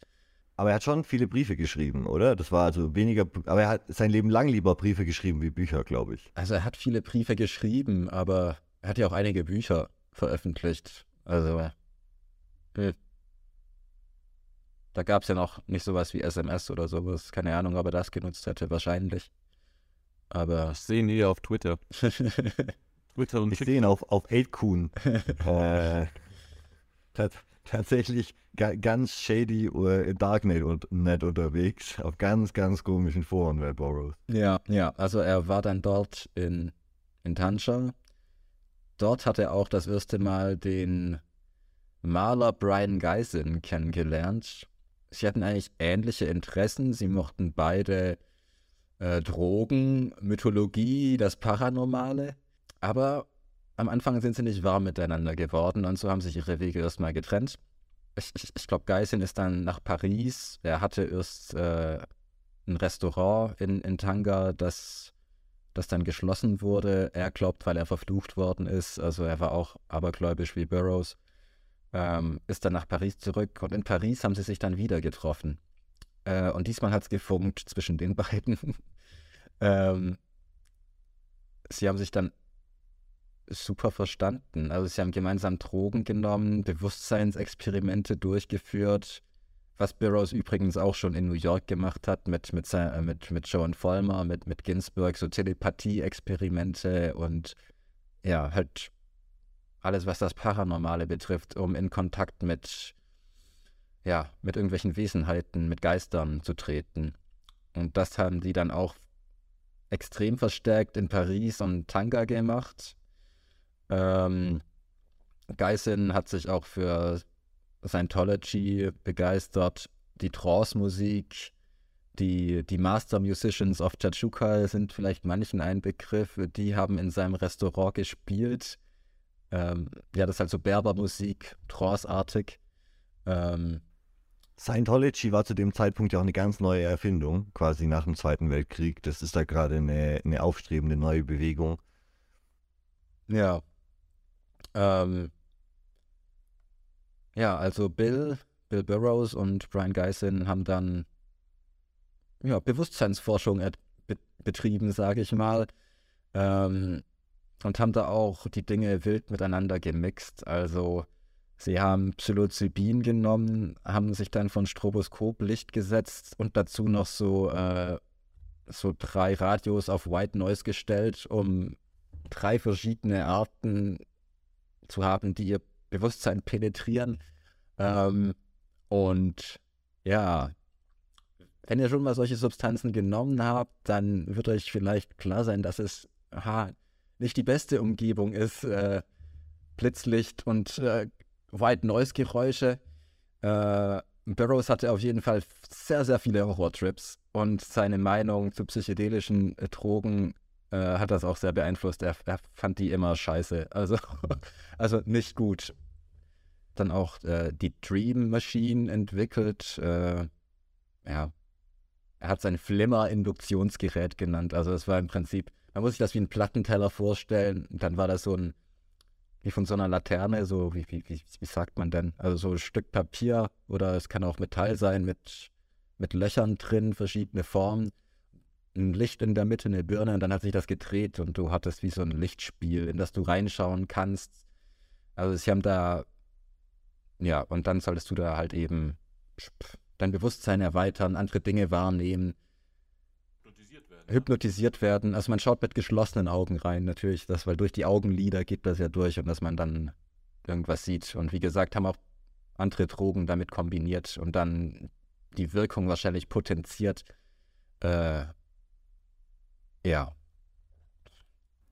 Aber er hat schon viele Briefe geschrieben, oder? Das war also weniger, aber er hat sein Leben lang lieber Briefe geschrieben wie Bücher, glaube ich.
Also er hat viele Briefe geschrieben, aber er hat ja auch einige Bücher veröffentlicht. Also äh, da gab es ja noch nicht sowas wie SMS oder sowas. Keine Ahnung, ob er das genutzt hätte, wahrscheinlich. Aber
Das sehen die auf Twitter. Twitter und
Ich sehe ihn auf, auf 8kun. äh, tat, tatsächlich ga, ganz shady äh, Darknet und net unterwegs. Auf ganz, ganz komischen Foren, wer Burrows.
Ja, ja, also er war dann dort in, in Tanscha. Dort hat er auch das erste Mal den Maler Brian Geisen kennengelernt. Sie hatten eigentlich ähnliche Interessen. Sie mochten beide äh, Drogen, Mythologie, das Paranormale. Aber am Anfang sind sie nicht warm miteinander geworden und so haben sich ihre Wege erstmal getrennt. Ich, ich, ich glaube, Geisen ist dann nach Paris. Er hatte erst äh, ein Restaurant in, in Tanga, das, das dann geschlossen wurde. Er glaubt, weil er verflucht worden ist. Also er war auch abergläubisch wie Burroughs. Ähm, ist dann nach Paris zurück und in Paris haben sie sich dann wieder getroffen. Äh, und diesmal hat es gefunkt zwischen den beiden. ähm, sie haben sich dann super verstanden. Also sie haben gemeinsam Drogen genommen, Bewusstseinsexperimente durchgeführt. was Burroughs übrigens auch schon in New York gemacht hat, mit, mit, äh, mit, mit Joan Vollmer, mit, mit Ginsburg, so Telepathie-Experimente und ja, halt alles, was das Paranormale betrifft, um in Kontakt mit, ja, mit irgendwelchen Wesenheiten, mit Geistern zu treten. Und das haben die dann auch extrem verstärkt in Paris und Tanga gemacht. Ähm, Geissen hat sich auch für Scientology begeistert, die Trance-Musik, die, die Master Musicians of Chachuka sind vielleicht manchen ein Begriff, die haben in seinem Restaurant gespielt. Ähm, ja, das ist halt so Berbermusik, Trance-artig. Ähm,
Scientology war zu dem Zeitpunkt ja auch eine ganz neue Erfindung, quasi nach dem Zweiten Weltkrieg. Das ist da gerade eine, eine aufstrebende neue Bewegung.
Ja. Ähm, ja, also Bill, Bill Burroughs und Brian Geisen haben dann ja, Bewusstseinsforschung be betrieben, sage ich mal. Ähm, und haben da auch die Dinge wild miteinander gemixt. Also sie haben Psilocybin genommen, haben sich dann von Stroboskoplicht gesetzt und dazu noch so, äh, so drei Radios auf White Noise gestellt, um drei verschiedene Arten zu haben, die ihr Bewusstsein penetrieren. Ähm, und ja, wenn ihr schon mal solche Substanzen genommen habt, dann wird euch vielleicht klar sein, dass es aha, nicht die beste Umgebung ist. Äh, Blitzlicht und äh, White Noise Geräusche. Äh, Burroughs hatte auf jeden Fall sehr, sehr viele Horrortrips und seine Meinung zu psychedelischen äh, Drogen äh, hat das auch sehr beeinflusst. Er, er, fand die immer scheiße. Also, also nicht gut. Dann auch äh, die Dream Machine entwickelt. Äh, ja. Er hat sein Flimmer-Induktionsgerät genannt. Also, es war im Prinzip, man muss sich das wie ein Plattenteller vorstellen. Und dann war das so ein, wie von so einer Laterne, so, wie, wie, wie, wie sagt man denn? Also, so ein Stück Papier oder es kann auch Metall sein mit, mit Löchern drin, verschiedene Formen ein Licht in der Mitte, eine Birne und dann hat sich das gedreht und du hattest wie so ein Lichtspiel, in das du reinschauen kannst. Also sie haben da, ja, und dann solltest du da halt eben dein Bewusstsein erweitern, andere Dinge wahrnehmen. Hypnotisiert werden. Hypnotisiert werden. Also man schaut mit geschlossenen Augen rein, natürlich, das, weil durch die Augenlider geht das ja durch und dass man dann irgendwas sieht. Und wie gesagt, haben auch andere Drogen damit kombiniert und dann die Wirkung wahrscheinlich potenziert. Äh, ja.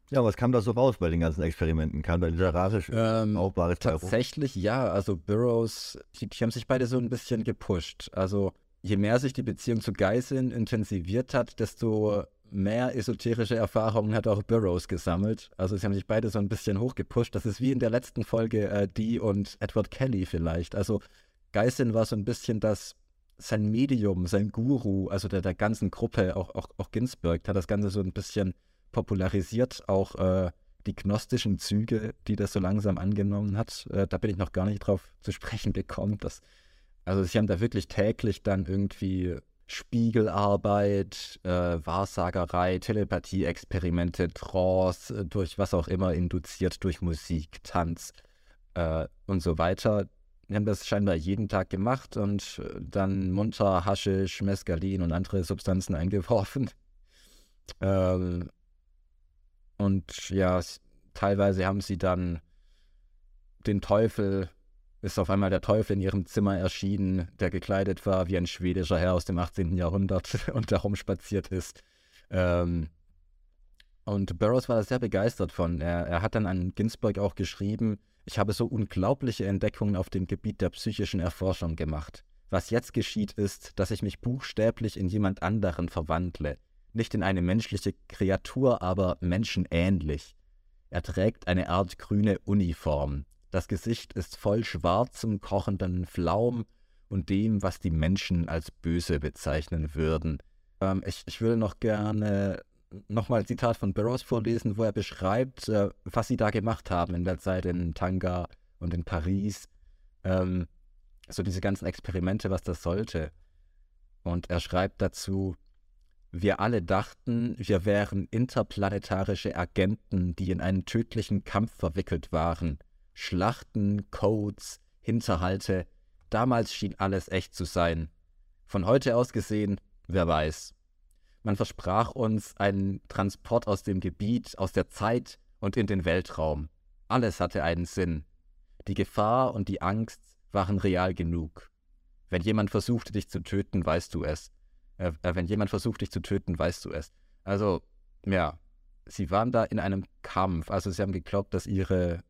Ja, was kam da so raus bei den ganzen Experimenten? Kam da literarisch
ähm, auch Bares Tatsächlich ja. Also Burroughs, die, die, haben sich beide so ein bisschen gepusht. Also je mehr sich die Beziehung zu Geiseln intensiviert hat, desto mehr esoterische Erfahrungen hat auch Burroughs gesammelt. Also sie haben sich beide so ein bisschen hochgepusht. Das ist wie in der letzten Folge äh, die und Edward Kelly vielleicht. Also Geiseln war so ein bisschen das sein Medium, sein Guru, also der, der ganzen Gruppe, auch, auch, auch Ginsberg, hat das Ganze so ein bisschen popularisiert, auch äh, die gnostischen Züge, die das so langsam angenommen hat. Äh, da bin ich noch gar nicht drauf zu sprechen gekommen. Dass, also sie haben da wirklich täglich dann irgendwie Spiegelarbeit, äh, Wahrsagerei, Telepathie-Experimente, Trance, äh, durch was auch immer induziert, durch Musik, Tanz äh, und so weiter wir haben das scheinbar jeden Tag gemacht und äh, dann munter Haschisch, Mescalin und andere Substanzen eingeworfen. Ähm, und ja, teilweise haben sie dann den Teufel, ist auf einmal der Teufel in ihrem Zimmer erschienen, der gekleidet war wie ein schwedischer Herr aus dem 18. Jahrhundert und da rumspaziert ist. Ähm, und Burroughs war da sehr begeistert von. Er, er hat dann an Ginsberg auch geschrieben, ich habe so unglaubliche Entdeckungen auf dem Gebiet der psychischen Erforschung gemacht. Was jetzt geschieht, ist, dass ich mich buchstäblich in jemand anderen verwandle. Nicht in eine menschliche Kreatur, aber menschenähnlich. Er trägt eine Art grüne Uniform. Das Gesicht ist voll schwarzem, kochenden Flaum und dem, was die Menschen als böse bezeichnen würden. Ähm, ich, ich würde noch gerne nochmal ein Zitat von Burroughs vorlesen, wo er beschreibt, äh, was sie da gemacht haben in der Zeit in Tanga und in Paris. Ähm, so diese ganzen Experimente, was das sollte. Und er schreibt dazu, wir alle dachten, wir wären interplanetarische Agenten, die in einen tödlichen Kampf verwickelt waren. Schlachten, Codes, Hinterhalte, damals schien alles echt zu sein. Von heute aus gesehen, wer weiß. Man versprach uns einen Transport aus dem Gebiet, aus der Zeit und in den Weltraum. Alles hatte einen Sinn. Die Gefahr und die Angst waren real genug. Wenn jemand versuchte, dich zu töten, weißt du es. Äh, äh, wenn jemand versucht, dich zu töten, weißt du es. Also, ja, sie waren da in einem Kampf. Also sie haben geglaubt, dass ihre,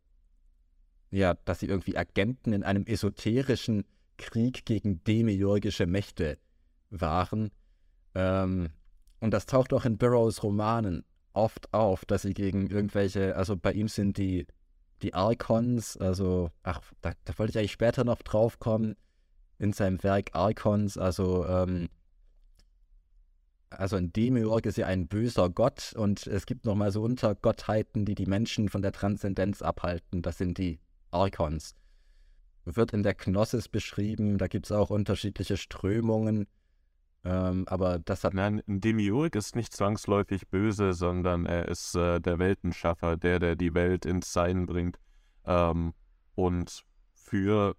ja, dass sie irgendwie Agenten in einem esoterischen Krieg gegen demiurgische Mächte waren. Ähm, und das taucht auch in Burroughs Romanen oft auf, dass sie gegen irgendwelche, also bei ihm sind die, die Archons, also, ach, da, da wollte ich eigentlich später noch drauf kommen, in seinem Werk Archons, also, ähm, also ein Demiurg ist ja ein böser Gott und es gibt nochmal so Untergottheiten, die die Menschen von der Transzendenz abhalten. Das sind die Archons. Wird in der Knossis beschrieben, da gibt es auch unterschiedliche Strömungen. Ähm, aber das hat.
Nein, ein Demiurg ist nicht zwangsläufig böse, sondern er ist äh, der Weltenschaffer, der, der die Welt ins Sein bringt ähm, und für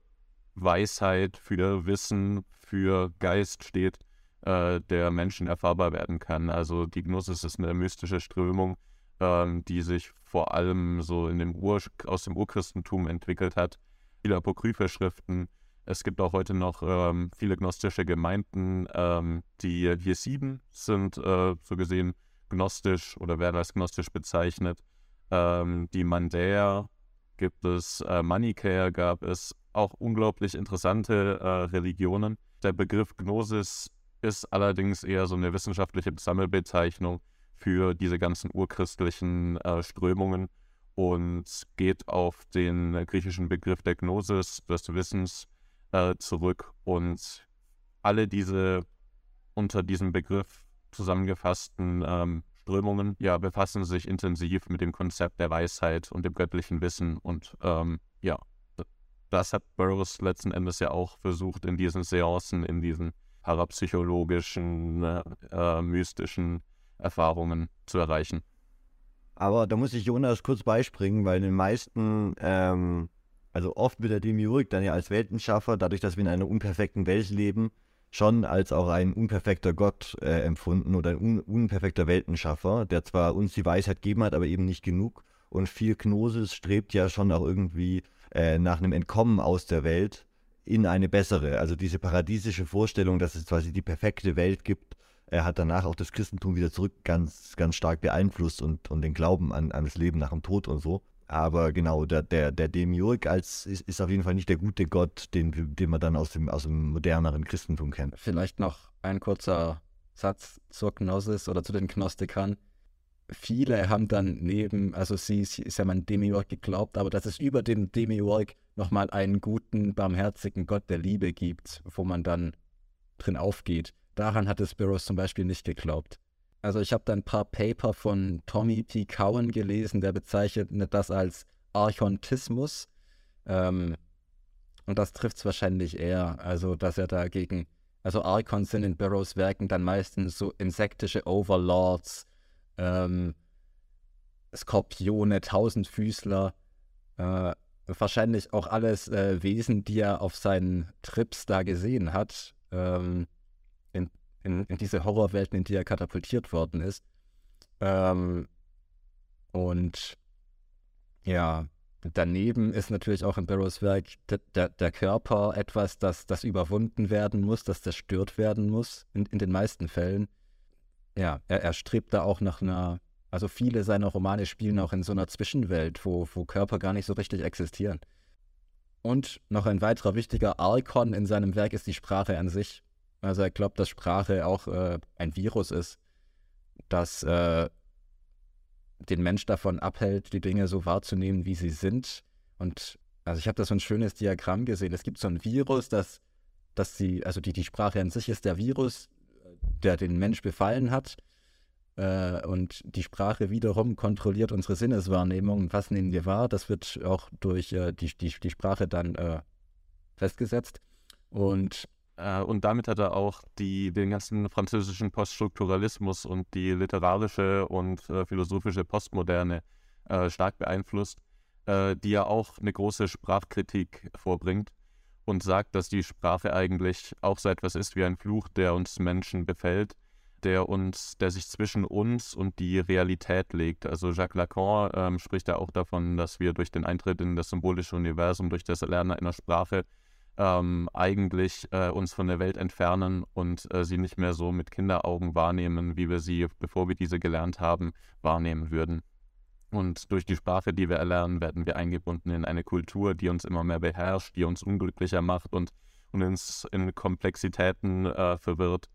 Weisheit, für Wissen, für Geist steht, äh, der Menschen erfahrbar werden kann. Also die Gnosis ist eine mystische Strömung, ähm, die sich vor allem so in dem Ur aus dem Urchristentum entwickelt hat. Viele apokryphe Schriften es gibt auch heute noch ähm, viele gnostische Gemeinden. Ähm, die hier sieben sind äh, so gesehen gnostisch oder werden als gnostisch bezeichnet. Ähm, die Mandäer gibt es, äh, Manichäer gab es, auch unglaublich interessante äh, Religionen. Der Begriff Gnosis ist allerdings eher so eine wissenschaftliche Sammelbezeichnung für diese ganzen urchristlichen äh, Strömungen und geht auf den griechischen Begriff der Gnosis, des Wissens, äh, zurück und alle diese unter diesem Begriff zusammengefassten ähm, Strömungen ja, befassen sich intensiv mit dem Konzept der Weisheit und dem göttlichen Wissen und ähm, ja, das hat Burroughs letzten Endes ja auch versucht in diesen Seancen, in diesen parapsychologischen, äh, äh mystischen Erfahrungen zu erreichen.
Aber da muss ich Jonas kurz beispringen, weil in den meisten ähm, also oft wird der Demiurg dann ja als Weltenschaffer, dadurch, dass wir in einer unperfekten Welt leben, schon als auch ein unperfekter Gott äh, empfunden oder ein un unperfekter Weltenschaffer, der zwar uns die Weisheit gegeben hat, aber eben nicht genug. Und viel Gnosis strebt ja schon auch irgendwie äh, nach einem Entkommen aus der Welt in eine bessere. Also diese paradiesische Vorstellung, dass es quasi die perfekte Welt gibt, er hat danach auch das Christentum wieder zurück ganz, ganz stark beeinflusst und, und den Glauben an, an das Leben nach dem Tod und so. Aber genau, der, der, der Demiurg als, ist, ist auf jeden Fall nicht der gute Gott, den, den man dann aus dem, aus dem moderneren Christentum kennt.
Vielleicht noch ein kurzer Satz zur Gnosis oder zu den Gnostikern. Viele haben dann neben, also sie, sie ist ja mein Demiurg geglaubt, aber dass es über dem Demiurg nochmal einen guten, barmherzigen Gott der Liebe gibt, wo man dann drin aufgeht. Daran hat es Burroughs zum Beispiel nicht geglaubt. Also ich habe da ein paar Paper von Tommy P. Cowan gelesen, der bezeichnet das als Archontismus. Ähm, und das trifft es wahrscheinlich eher. Also, dass er dagegen, also Archons sind in Burroughs Werken dann meistens so insektische Overlords, ähm, Skorpione, Tausendfüßler, äh, wahrscheinlich auch alles äh, Wesen, die er auf seinen Trips da gesehen hat. Ähm, in in, diese Horrorwelten, in die er katapultiert worden ist. Ähm, und ja, daneben ist natürlich auch in Barrows Werk der, der, der, Körper etwas, das, das überwunden werden muss, das zerstört werden muss, in, in den meisten Fällen. Ja, er, er strebt da auch nach einer, also viele seiner Romane spielen auch in so einer Zwischenwelt, wo, wo Körper gar nicht so richtig existieren. Und noch ein weiterer wichtiger Archon in seinem Werk ist die Sprache an sich. Also er glaubt, dass Sprache auch äh, ein Virus ist, das äh, den Mensch davon abhält, die Dinge so wahrzunehmen, wie sie sind. Und also ich habe da so ein schönes Diagramm gesehen. Es gibt so ein Virus, das, das die, also die, die Sprache an sich ist der Virus, der den Mensch befallen hat. Äh, und die Sprache wiederum kontrolliert unsere Sinneswahrnehmung. Was nehmen wir wahr? Das wird auch durch äh, die, die, die Sprache dann äh, festgesetzt. Und
und damit hat er auch die, den ganzen französischen Poststrukturalismus und die literarische und äh, philosophische Postmoderne äh, stark beeinflusst, äh, die ja auch eine große Sprachkritik vorbringt. und sagt, dass die Sprache eigentlich auch so etwas ist wie ein Fluch, der uns Menschen befällt, der uns, der sich zwischen uns und die Realität legt. Also Jacques Lacan ähm, spricht ja auch davon, dass wir durch den Eintritt in das symbolische Universum, durch das Erlernen einer Sprache ähm, eigentlich äh, uns von der Welt entfernen und äh, sie nicht mehr so mit Kinderaugen wahrnehmen, wie wir sie, bevor wir diese gelernt haben, wahrnehmen würden. Und durch die Sprache, die wir erlernen, werden wir eingebunden in eine Kultur, die uns immer mehr beherrscht, die uns unglücklicher macht und, und uns in Komplexitäten äh, verwirrt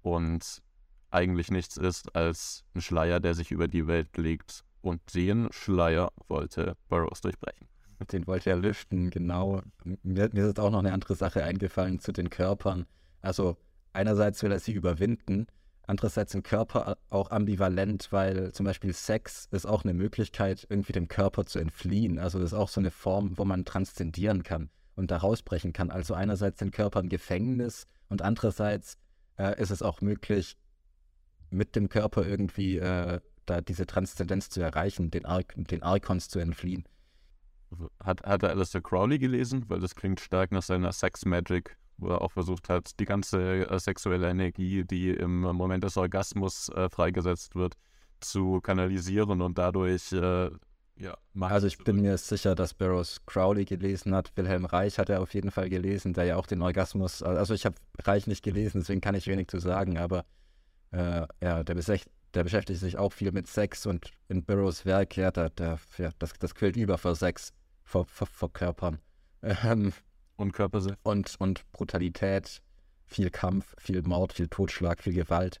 und eigentlich nichts ist als ein Schleier, der sich über die Welt legt. Und den Schleier wollte Burroughs durchbrechen.
Den wollte er lüften, genau. Mir, mir ist auch noch eine andere Sache eingefallen zu den Körpern. Also einerseits will er sie überwinden, andererseits sind Körper auch ambivalent, weil zum Beispiel Sex ist auch eine Möglichkeit, irgendwie dem Körper zu entfliehen. Also das ist auch so eine Form, wo man transzendieren kann und da rausbrechen kann. Also einerseits sind Körper ein Gefängnis und andererseits äh, ist es auch möglich, mit dem Körper irgendwie äh, da diese Transzendenz zu erreichen, den, Ar den Archons zu entfliehen.
Hat, hat er Alistair Crowley gelesen? Weil das klingt stark nach seiner Sex Magic, wo er auch versucht hat, die ganze äh, sexuelle Energie, die im Moment des Orgasmus äh, freigesetzt wird, zu kanalisieren und dadurch äh, ja,
also ich bin mir sicher, dass Barrows Crowley gelesen hat. Wilhelm Reich hat er auf jeden Fall gelesen, der ja auch den Orgasmus, also ich habe Reich nicht gelesen, deswegen kann ich wenig zu sagen, aber äh, ja, der, der, beschäftigt sich auch viel mit Sex und in Burroughs Werk, ja, da, da, ja das, das quillt über vor Sex, vor, vor, vor Körpern.
Ähm, und Körpersinn.
Und, und Brutalität, viel Kampf, viel Mord, viel Totschlag, viel Gewalt.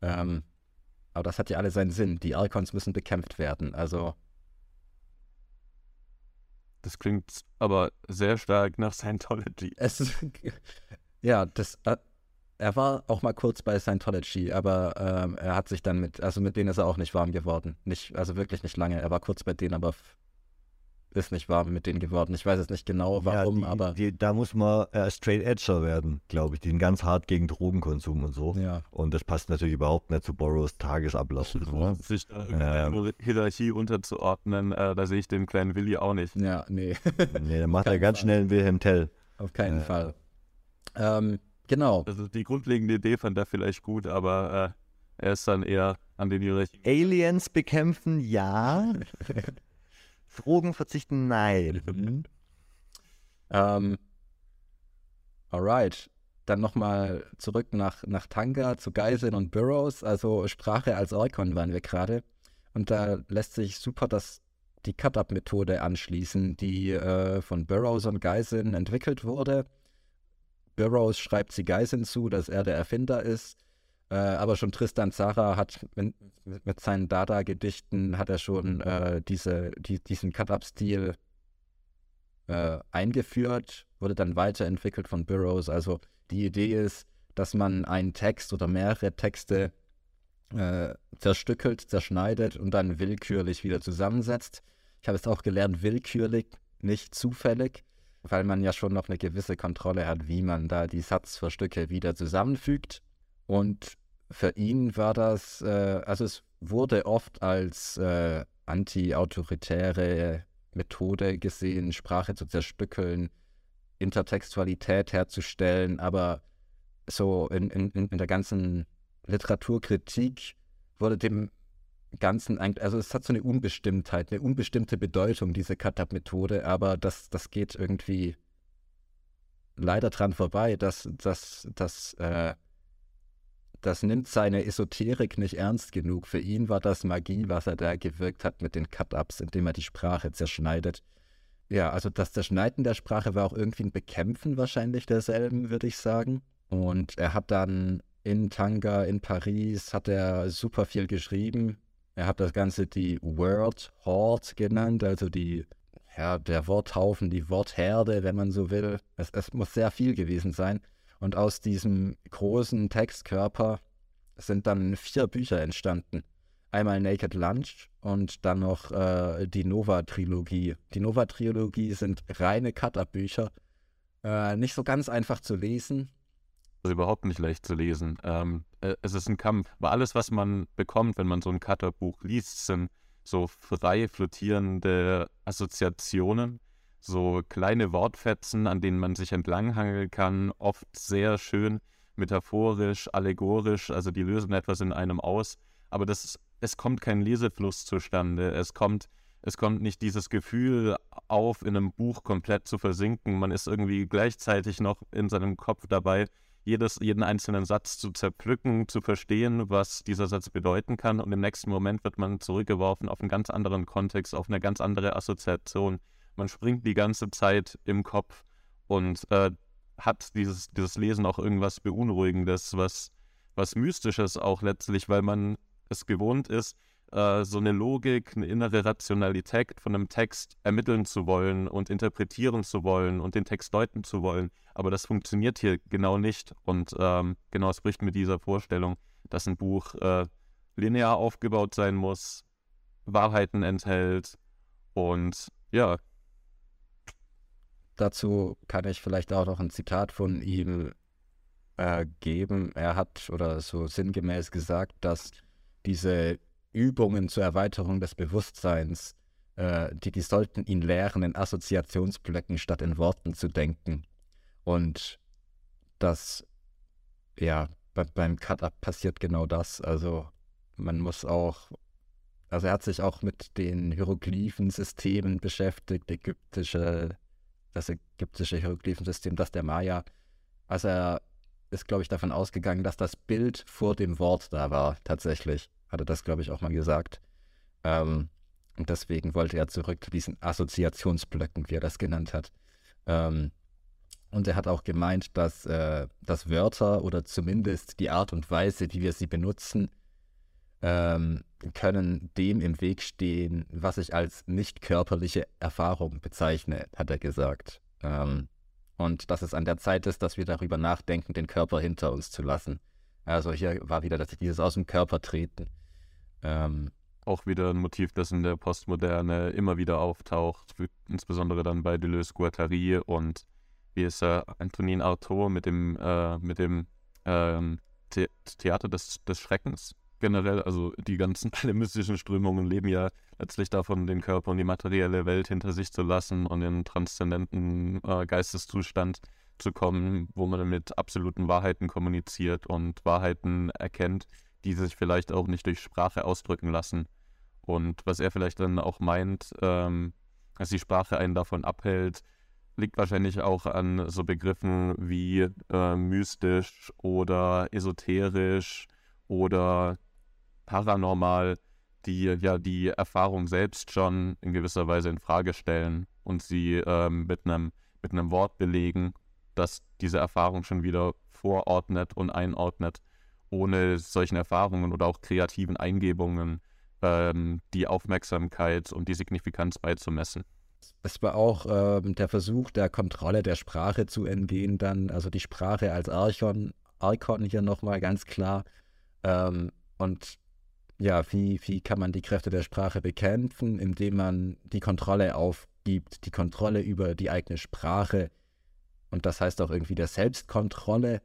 Ähm, aber das hat ja alle seinen Sinn. Die Archons müssen bekämpft werden. Also.
Das klingt aber sehr stark nach Scientology.
Es, ja, das, äh, er war auch mal kurz bei Scientology, aber ähm, er hat sich dann mit, also mit denen ist er auch nicht warm geworden. Nicht, also wirklich nicht lange. Er war kurz bei denen, aber ist nicht warm mit denen geworden. Ich weiß jetzt nicht genau warum,
ja, die,
aber.
Die, da muss man äh, straight edger werden, glaube ich. Die sind ganz hart gegen Drogenkonsum und so.
Ja.
Und das passt natürlich überhaupt nicht zu Borrows Tagesablauf.
So. Sich da ähm, Hierarchie unterzuordnen, äh, da sehe ich den kleinen Willi auch nicht.
Ja, nee.
nee, dann macht er ganz Fall. schnell einen Wilhelm Tell.
Auf keinen äh, Fall. Ähm, Genau.
Also die grundlegende Idee fand er vielleicht gut, aber äh, er ist dann eher an den Juristen.
Aliens bekämpfen, ja. Drogen verzichten, nein. Mhm.
Ähm, alright. Dann nochmal zurück nach, nach Tanga zu Geiseln und Burroughs. Also Sprache als Orkon waren wir gerade. Und da lässt sich super das, die Cut-Up-Methode anschließen, die äh, von Burroughs und Geiseln entwickelt wurde. Burroughs schreibt sie Geiseln zu, dass er der Erfinder ist. Äh, aber schon Tristan Zara hat mit, mit seinen Dada-Gedichten hat er schon äh, diese, die, diesen Cut-Up-Stil äh, eingeführt, wurde dann weiterentwickelt von Burroughs. Also die Idee ist, dass man einen Text oder mehrere Texte äh, zerstückelt, zerschneidet und dann willkürlich wieder zusammensetzt. Ich habe es auch gelernt, willkürlich, nicht zufällig weil man ja schon noch eine gewisse Kontrolle hat, wie man da die Satzverstücke wieder zusammenfügt. Und für ihn war das, äh, also es wurde oft als äh, anti-autoritäre Methode gesehen, Sprache zu zerstückeln, Intertextualität herzustellen, aber so in, in, in der ganzen Literaturkritik wurde dem Ganzen eigentlich, also es hat so eine Unbestimmtheit, eine unbestimmte Bedeutung, diese Katab-Methode, aber das, das geht irgendwie leider dran vorbei, dass das, das, äh, das nimmt seine Esoterik nicht ernst genug. Für ihn war das Magie, was er da gewirkt hat mit den Cut-Ups, indem er die Sprache zerschneidet. Ja, also das Zerschneiden der Sprache war auch irgendwie ein Bekämpfen wahrscheinlich derselben, würde ich sagen. Und er hat dann in Tanga, in Paris, hat er super viel geschrieben, er hat das Ganze die Word Horde genannt, also die, ja, der Worthaufen, die Wortherde, wenn man so will. Es, es muss sehr viel gewesen sein. Und aus diesem großen Textkörper sind dann vier Bücher entstanden. Einmal Naked Lunch und dann noch äh, die Nova-Trilogie. Die Nova-Trilogie sind reine Cut-Up-Bücher. Äh, nicht so ganz einfach zu lesen,
also überhaupt nicht leicht zu lesen. Ähm, äh, es ist ein Kampf. Aber alles, was man bekommt, wenn man so ein Cutter-Buch liest, sind so frei flottierende Assoziationen, so kleine Wortfetzen, an denen man sich entlanghangeln kann, oft sehr schön metaphorisch, allegorisch, also die lösen etwas in einem aus, aber das, es kommt kein Lesefluss zustande, es kommt, es kommt nicht dieses Gefühl auf, in einem Buch komplett zu versinken, man ist irgendwie gleichzeitig noch in seinem Kopf dabei, jedes, jeden einzelnen Satz zu zerpflücken, zu verstehen, was dieser Satz bedeuten kann. Und im nächsten Moment wird man zurückgeworfen auf einen ganz anderen Kontext, auf eine ganz andere Assoziation. Man springt die ganze Zeit im Kopf und äh, hat dieses, dieses Lesen auch irgendwas Beunruhigendes, was, was Mystisches auch letztlich, weil man es gewohnt ist, äh, so eine Logik, eine innere Rationalität von einem Text ermitteln zu wollen und interpretieren zu wollen und den Text deuten zu wollen. Aber das funktioniert hier genau nicht. Und ähm, genau es bricht mit dieser Vorstellung, dass ein Buch äh, linear aufgebaut sein muss, Wahrheiten enthält und ja,
dazu kann ich vielleicht auch noch ein Zitat von ihm äh, geben. Er hat oder so sinngemäß gesagt, dass diese Übungen zur Erweiterung des Bewusstseins, äh, die, die sollten ihn lehren, in Assoziationsblöcken statt in Worten zu denken. Und das, ja, bei, beim Cut-Up passiert genau das. Also man muss auch, also er hat sich auch mit den Hieroglyphensystemen beschäftigt, ägyptische das ägyptische Hieroglyphensystem, das der Maya, also er ist, glaube ich, davon ausgegangen, dass das Bild vor dem Wort da war, tatsächlich. Hat er das, glaube ich, auch mal gesagt. Ähm, und deswegen wollte er zurück zu diesen Assoziationsblöcken, wie er das genannt hat. Ähm, und er hat auch gemeint, dass, äh, dass Wörter oder zumindest die Art und Weise, wie wir sie benutzen, ähm, können dem im Weg stehen, was ich als nicht körperliche Erfahrung bezeichne, hat er gesagt. Ähm, und dass es an der Zeit ist, dass wir darüber nachdenken, den Körper hinter uns zu lassen. Also hier war wieder dass dieses aus dem Körper treten.
Ähm, auch wieder ein Motiv, das in der Postmoderne immer wieder auftaucht, insbesondere dann bei Deleuze Guattari und wie ist er, Antonin Artaud mit dem, äh, mit dem ähm, The Theater des, des Schreckens generell, also die ganzen alle mystischen Strömungen leben ja letztlich davon, den Körper und die materielle Welt hinter sich zu lassen und in transzendenten äh, Geisteszustand zu kommen, wo man mit absoluten Wahrheiten kommuniziert und Wahrheiten erkennt, die sich vielleicht auch nicht durch Sprache ausdrücken lassen. Und was er vielleicht dann auch meint, ähm, dass die Sprache einen davon abhält, liegt wahrscheinlich auch an so Begriffen wie äh, mystisch oder esoterisch oder paranormal, die ja die Erfahrung selbst schon in gewisser Weise in Frage stellen und sie ähm, mit einem mit einem Wort belegen, das diese Erfahrung schon wieder vorordnet und einordnet, ohne solchen Erfahrungen oder auch kreativen Eingebungen ähm, die Aufmerksamkeit und die Signifikanz beizumessen.
Es war auch ähm, der Versuch der Kontrolle der Sprache zu entgehen, dann, also die Sprache als Archon, Archon hier nochmal ganz klar. Ähm, und ja, wie, wie kann man die Kräfte der Sprache bekämpfen, indem man die Kontrolle aufgibt, die Kontrolle über die eigene Sprache und das heißt auch irgendwie der Selbstkontrolle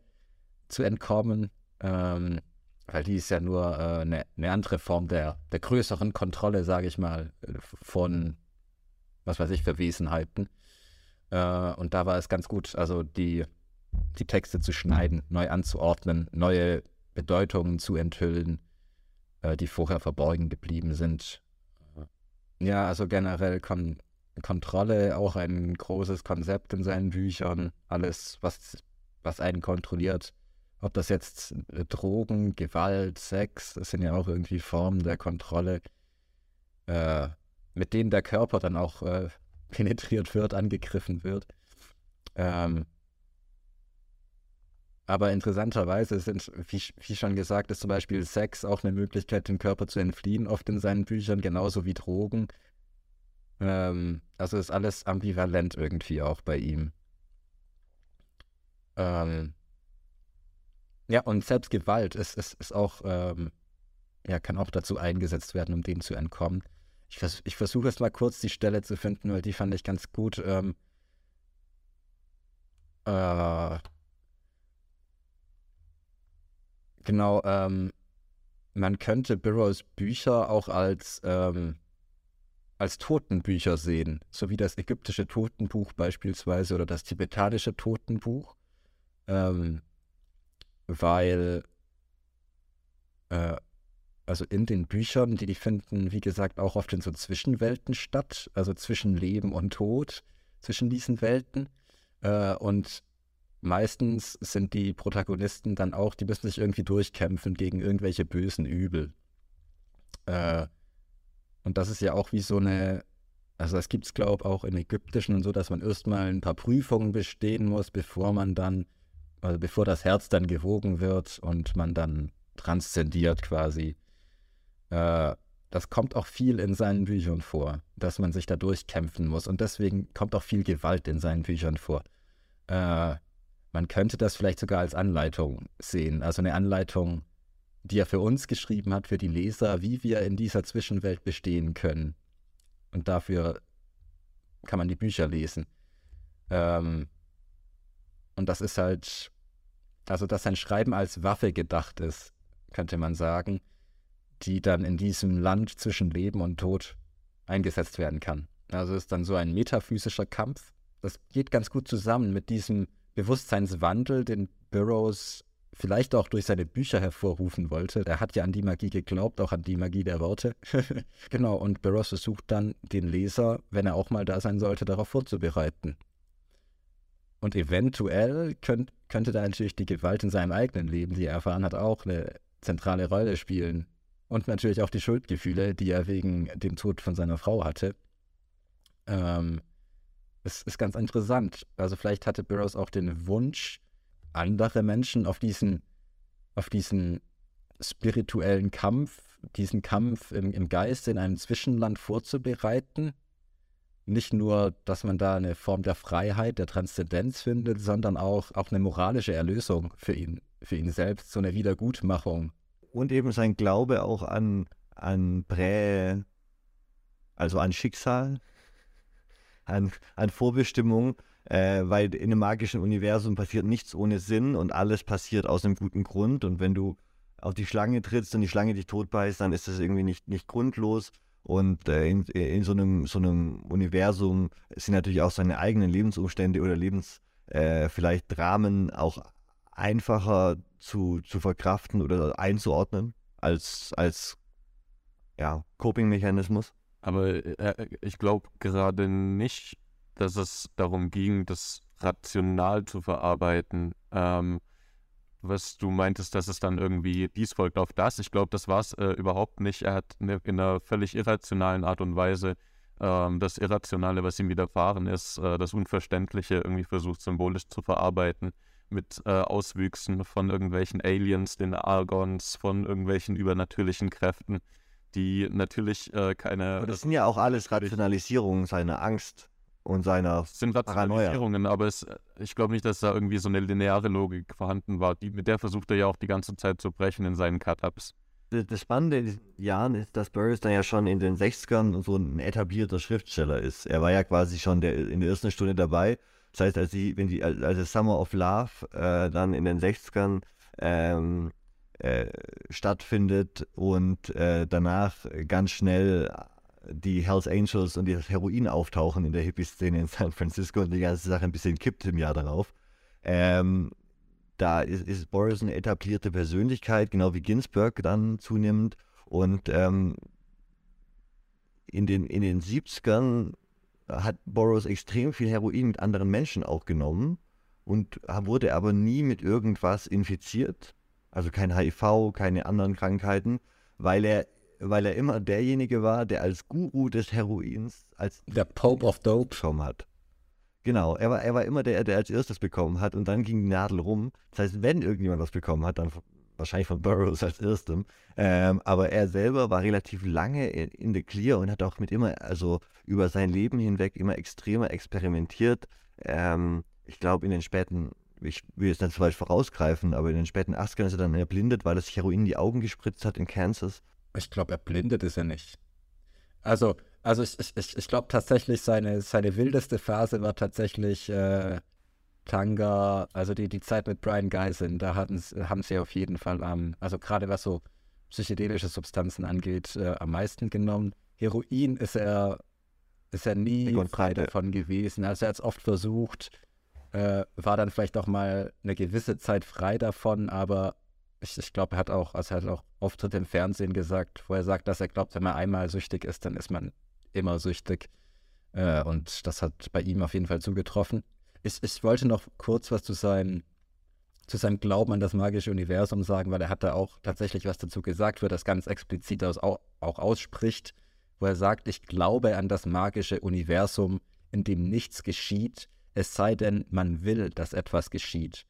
zu entkommen, ähm, weil die ist ja nur äh, eine, eine, andere Form der, der größeren Kontrolle, sage ich mal, von, was weiß ich, für Wesenheiten. Äh, und da war es ganz gut, also die, die Texte zu schneiden, neu anzuordnen, neue Bedeutungen zu enthüllen äh, die vorher verborgen geblieben sind. Ja, also generell Kon Kontrolle auch ein großes Konzept in seinen Büchern. Alles, was, was einen kontrolliert. Ob das jetzt äh, Drogen, Gewalt, Sex, das sind ja auch irgendwie Formen der Kontrolle, äh, mit denen der Körper dann auch äh, penetriert wird, angegriffen wird. Ähm, aber interessanterweise sind, wie, wie, schon gesagt, ist zum Beispiel Sex auch eine Möglichkeit, den Körper zu entfliehen, oft in seinen Büchern, genauso wie Drogen. Ähm, also ist alles ambivalent irgendwie auch bei ihm. Ähm, ja, und selbst Gewalt ist, ist, ist auch, ähm, ja, kann auch dazu eingesetzt werden, um dem zu entkommen. Ich, vers ich versuche jetzt mal kurz die Stelle zu finden, weil die fand ich ganz gut. Ähm, äh, Genau, ähm, man könnte Burroughs Bücher auch als, ähm, als Totenbücher sehen, so wie das ägyptische Totenbuch beispielsweise oder das tibetanische Totenbuch, ähm, weil äh, also in den Büchern, die die finden, wie gesagt, auch oft in so Zwischenwelten statt, also zwischen Leben und Tod, zwischen diesen Welten. Äh, und meistens sind die Protagonisten dann auch, die müssen sich irgendwie durchkämpfen gegen irgendwelche bösen Übel. Äh, und das ist ja auch wie so eine, also das gibt es, glaube ich, auch im Ägyptischen und so, dass man erstmal ein paar Prüfungen bestehen muss, bevor man dann, also bevor das Herz dann gewogen wird und man dann transzendiert quasi. Äh, das kommt auch viel in seinen Büchern vor, dass man sich da durchkämpfen muss. Und deswegen kommt auch viel Gewalt in seinen Büchern vor. Äh, man könnte das vielleicht sogar als Anleitung sehen. Also eine Anleitung, die er für uns geschrieben hat, für die Leser, wie wir in dieser Zwischenwelt bestehen können. Und dafür kann man die Bücher lesen. Ähm, und das ist halt, also dass sein Schreiben als Waffe gedacht ist, könnte man sagen, die dann in diesem Land zwischen Leben und Tod eingesetzt werden kann. Also ist dann so ein metaphysischer Kampf. Das geht ganz gut zusammen mit diesem Bewusstseinswandel, den Burroughs vielleicht auch durch seine Bücher hervorrufen wollte. Er hat ja an die Magie geglaubt, auch an die Magie der Worte. genau, und Burroughs versucht dann, den Leser, wenn er auch mal da sein sollte, darauf vorzubereiten. Und eventuell könnt, könnte da natürlich die Gewalt in seinem eigenen Leben, die er erfahren hat, auch eine zentrale Rolle spielen. Und natürlich auch die Schuldgefühle, die er wegen dem Tod von seiner Frau hatte. Ähm, es ist ganz interessant. Also vielleicht hatte Burroughs auch den Wunsch, andere Menschen auf diesen, auf diesen spirituellen Kampf, diesen Kampf im, im Geist in einem Zwischenland vorzubereiten. Nicht nur, dass man da eine Form der Freiheit, der Transzendenz findet, sondern auch, auch eine moralische Erlösung für ihn, für ihn selbst, so eine Wiedergutmachung.
Und eben sein Glaube auch an, an Prä, also an Schicksal, an, an Vorbestimmung äh, weil in einem magischen Universum passiert nichts ohne Sinn und alles passiert aus einem guten Grund. Und wenn du auf die Schlange trittst und die Schlange dich totbeißt, dann ist das irgendwie nicht, nicht grundlos. Und äh, in, in so, einem, so einem Universum sind natürlich auch seine eigenen Lebensumstände oder Lebens, äh, vielleicht Dramen auch einfacher zu, zu verkraften oder einzuordnen als, als ja, Coping-Mechanismus.
Aber äh, ich glaube gerade nicht, dass es darum ging, das rational zu verarbeiten. Ähm, was du meintest, dass es dann irgendwie dies folgt auf das. Ich glaube, das war es äh, überhaupt nicht. Er hat ne, in einer völlig irrationalen Art und Weise ähm, das Irrationale, was ihm widerfahren ist, äh, das Unverständliche irgendwie versucht symbolisch zu verarbeiten mit äh, Auswüchsen von irgendwelchen Aliens, den Argons, von irgendwelchen übernatürlichen Kräften, die natürlich äh, keine.
Aber das sind ja auch alles Rationalisierungen seiner Angst und seiner
sind Rationalisierungen, aber es, ich glaube nicht, dass da irgendwie so eine lineare Logik vorhanden war. Die, mit der versucht er ja auch die ganze Zeit zu brechen in seinen Cut-Ups.
Das Spannende in diesen Jahren ist, dass Burroughs dann ja schon in den 60ern so ein etablierter Schriftsteller ist. Er war ja quasi schon der, in der ersten Stunde dabei. Das heißt, als, die, wenn die, als Summer of Love äh, dann in den 60ern ähm, äh, stattfindet und äh, danach ganz schnell die Hells Angels und das Heroin auftauchen in der Hippie-Szene in San Francisco und die ganze Sache ein bisschen kippt im Jahr darauf. Ähm, da ist, ist, Boris eine etablierte Persönlichkeit, genau wie Ginsberg dann zunimmt. Und ähm, in, den, in den 70ern hat Boros extrem viel Heroin mit anderen Menschen auch genommen und wurde aber nie mit irgendwas infiziert. Also kein HIV, keine anderen Krankheiten, weil er weil er immer derjenige war, der als Guru des Heroins, als
der Pope of Dope
bekommen hat. Genau, er war, er war immer der, der als erstes bekommen hat und dann ging die Nadel rum. Das heißt, wenn irgendjemand was bekommen hat, dann wahrscheinlich von Burroughs als erstem. Ähm, aber er selber war relativ lange in, in the clear und hat auch mit immer, also über sein Leben hinweg immer extremer experimentiert. Ähm, ich glaube, in den späten, ich will jetzt nicht zu weit vorausgreifen, aber in den späten 80ern ist er dann erblindet, weil er sich Heroin in die Augen gespritzt hat in Kansas
ich glaube, er blindet ist er nicht. Also, also ich, ich, ich glaube tatsächlich, seine, seine wildeste Phase war tatsächlich äh, Tanga, also die, die Zeit mit Brian Geisen. Da hatten, haben sie auf jeden Fall am, also gerade was so psychedelische Substanzen angeht, äh, am meisten genommen. Heroin ist er ist er nie frei davon gewesen. Also er hat es oft versucht, äh, war dann vielleicht auch mal eine gewisse Zeit frei davon, aber ich, ich glaube, er hat auch, also er hat auch Auftritte im Fernsehen gesagt, wo er sagt, dass er glaubt, wenn man einmal süchtig ist, dann ist man immer süchtig. Äh, und das hat bei ihm auf jeden Fall zugetroffen. Ich, ich wollte noch kurz was zu seinem, zu seinem Glauben an das magische Universum sagen, weil er hat da auch tatsächlich was dazu gesagt, wo er das ganz explizit aus, auch, auch ausspricht, wo er sagt, ich glaube an das magische Universum, in dem nichts geschieht, es sei denn, man will, dass etwas geschieht.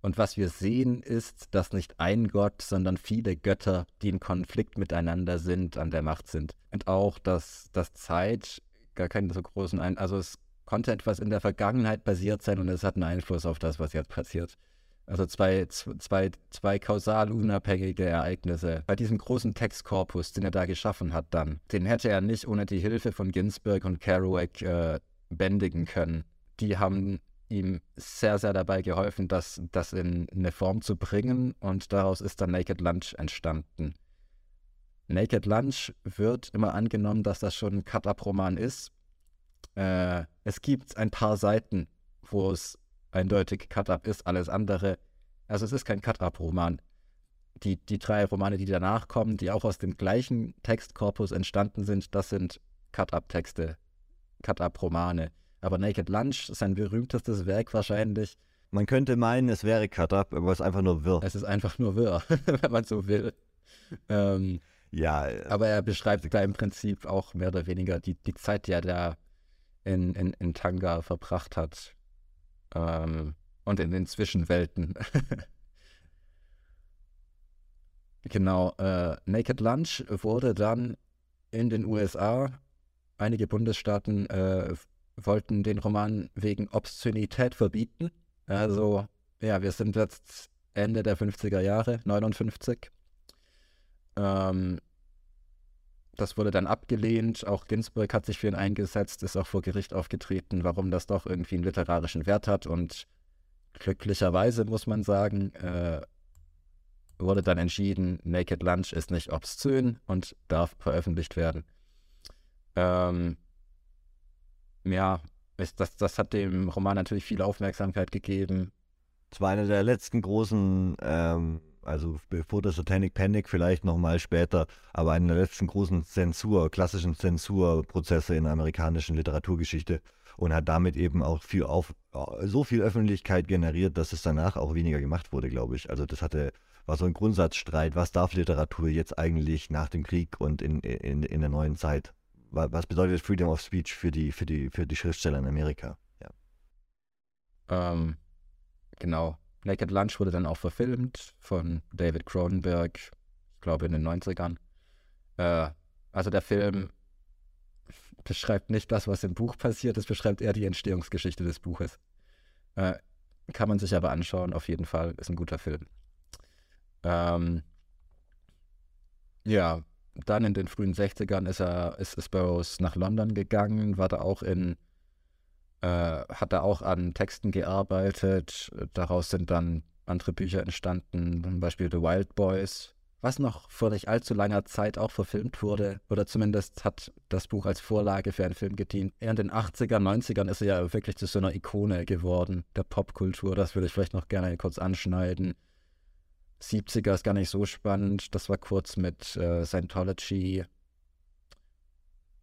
Und was wir sehen, ist, dass nicht ein Gott, sondern viele Götter, die in Konflikt miteinander sind, an der Macht sind. Und auch, dass, dass Zeit gar keinen so großen Ein... Also es konnte etwas in der Vergangenheit passiert sein und es hat einen Einfluss auf das, was jetzt passiert. Also zwei, zwei, zwei kausal unabhängige Ereignisse. Bei diesem großen Textkorpus, den er da geschaffen hat dann, den hätte er nicht ohne die Hilfe von Ginsberg und Kerouac äh, bändigen können. Die haben ihm sehr, sehr dabei geholfen, das, das in eine Form zu bringen und daraus ist dann Naked Lunch entstanden. Naked Lunch wird immer angenommen, dass das schon ein Cut-Up-Roman ist. Äh, es gibt ein paar Seiten, wo es eindeutig Cut-Up ist, alles andere. Also es ist kein Cut-Up-Roman. Die, die drei Romane, die danach kommen, die auch aus dem gleichen Textkorpus entstanden sind, das sind Cut-Up-Texte, Cut-Up-Romane. Aber Naked Lunch, sein berühmtestes Werk wahrscheinlich,
Man könnte meinen, es wäre Cut-Up, aber es ist einfach nur wirr.
es ist einfach nur wirr, wenn man so will. Ähm,
Ja, äh,
aber er beschreibt da im Prinzip auch mehr oder weniger die, die Zeit, die er da in, in, in Tanga verbracht hat. Ähm, und in den Zwischenwelten. genau. Äh, Naked Lunch wurde dann in den USA, einige Bundesstaaten äh, wollten den Roman wegen Obszönität verbieten. Also, ja, wir sind jetzt Ende der 50er Jahre, 59. Ähm, das wurde dann abgelehnt. Auch Ginsburg hat sich für ihn eingesetzt, ist auch vor Gericht aufgetreten, warum das doch irgendwie einen literarischen Wert hat. Und glücklicherweise, muss man sagen, äh, wurde dann entschieden, Naked Lunch ist nicht obszön und darf veröffentlicht werden. Ähm, ja, ist, das, das hat dem Roman natürlich viel Aufmerksamkeit gegeben.
es war einer der letzten großen, ähm, also bevor der Satanic Panic vielleicht nochmal später, aber einer der letzten großen Zensur, klassischen Zensurprozesse in der amerikanischen Literaturgeschichte und hat damit eben auch viel auf, so viel Öffentlichkeit generiert, dass es danach auch weniger gemacht wurde, glaube ich. Also das hatte, war so ein Grundsatzstreit, was darf Literatur jetzt eigentlich nach dem Krieg und in, in, in der neuen Zeit? Wa- Was bedeutet Freedom of Speech für die, für die, für die Schriftsteller in Amerika? Ja.
Ähm, genau. Naked Lunch wurde dann auch verfilmt von David Cronenberg, ich glaube in den 90ern. Äh, also der Film beschreibt nicht das, was im Buch passiert, es beschreibt eher die Entstehungsgeschichte des Buches. Äh, kann man sich aber anschauen, auf jeden Fall, ist ein guter Film. Ähm, ja, dann in den frühen 60ern ist er, ist, Burroughs nach London gegangen, war da auch in äh, hat er auch an Texten gearbeitet. Daraus sind dann andere Bücher entstanden, zum Beispiel The Wild Boys, was noch vor nicht allzu langer Zeit auch verfilmt wurde. Oder zumindest hat das Buch als Vorlage für einen Film gedient. Eher in den 80er, 90ern ist er ja wirklich zu so einer Ikone geworden, der Popkultur. Das würde ich vielleicht noch gerne kurz anschneiden. 70er ist gar nicht so spannend. Das war kurz mit äh, Scientology.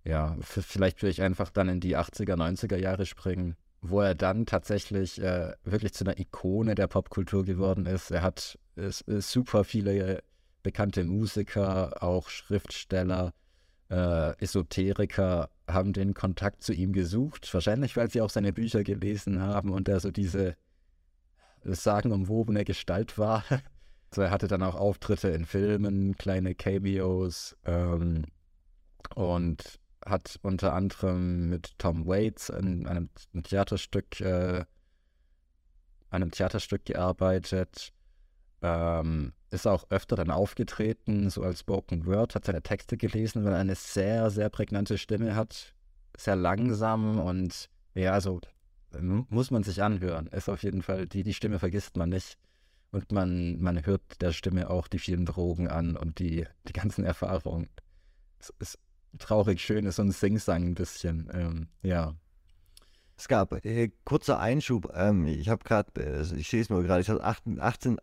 Ja, vielleicht will ich einfach dann in die 80er, 90er Jahre springen, wo er dann tatsächlich äh, wirklich zu einer Ikone der Popkultur geworden ist. Er hat es, es super viele bekannte Musiker, auch Schriftsteller, äh, Esoteriker haben den Kontakt zu ihm gesucht. Wahrscheinlich, weil sie auch seine Bücher gelesen haben und er so diese sagenumwobene Gestalt war. Also er hatte dann auch Auftritte in Filmen, kleine Cameos ähm, und hat unter anderem mit Tom Waits in einem Theaterstück, äh, einem Theaterstück gearbeitet. Ähm, ist auch öfter dann aufgetreten, so als Spoken Word, hat seine Texte gelesen, weil er eine sehr, sehr prägnante Stimme hat. Sehr langsam und ja, also m- muss man sich anhören. Ist auf jeden Fall, die, die Stimme vergisst man nicht. Und man, man hört der Stimme auch die vielen Drogen an und die, die ganzen Erfahrungen. Es ist traurig schön ist und Sing-Sang ein bisschen. Ähm, ja.
Es gab, äh, kurzer Einschub, ähm, ich habe gerade, äh, ich sehe es nur gerade, ich hatte 18, 18,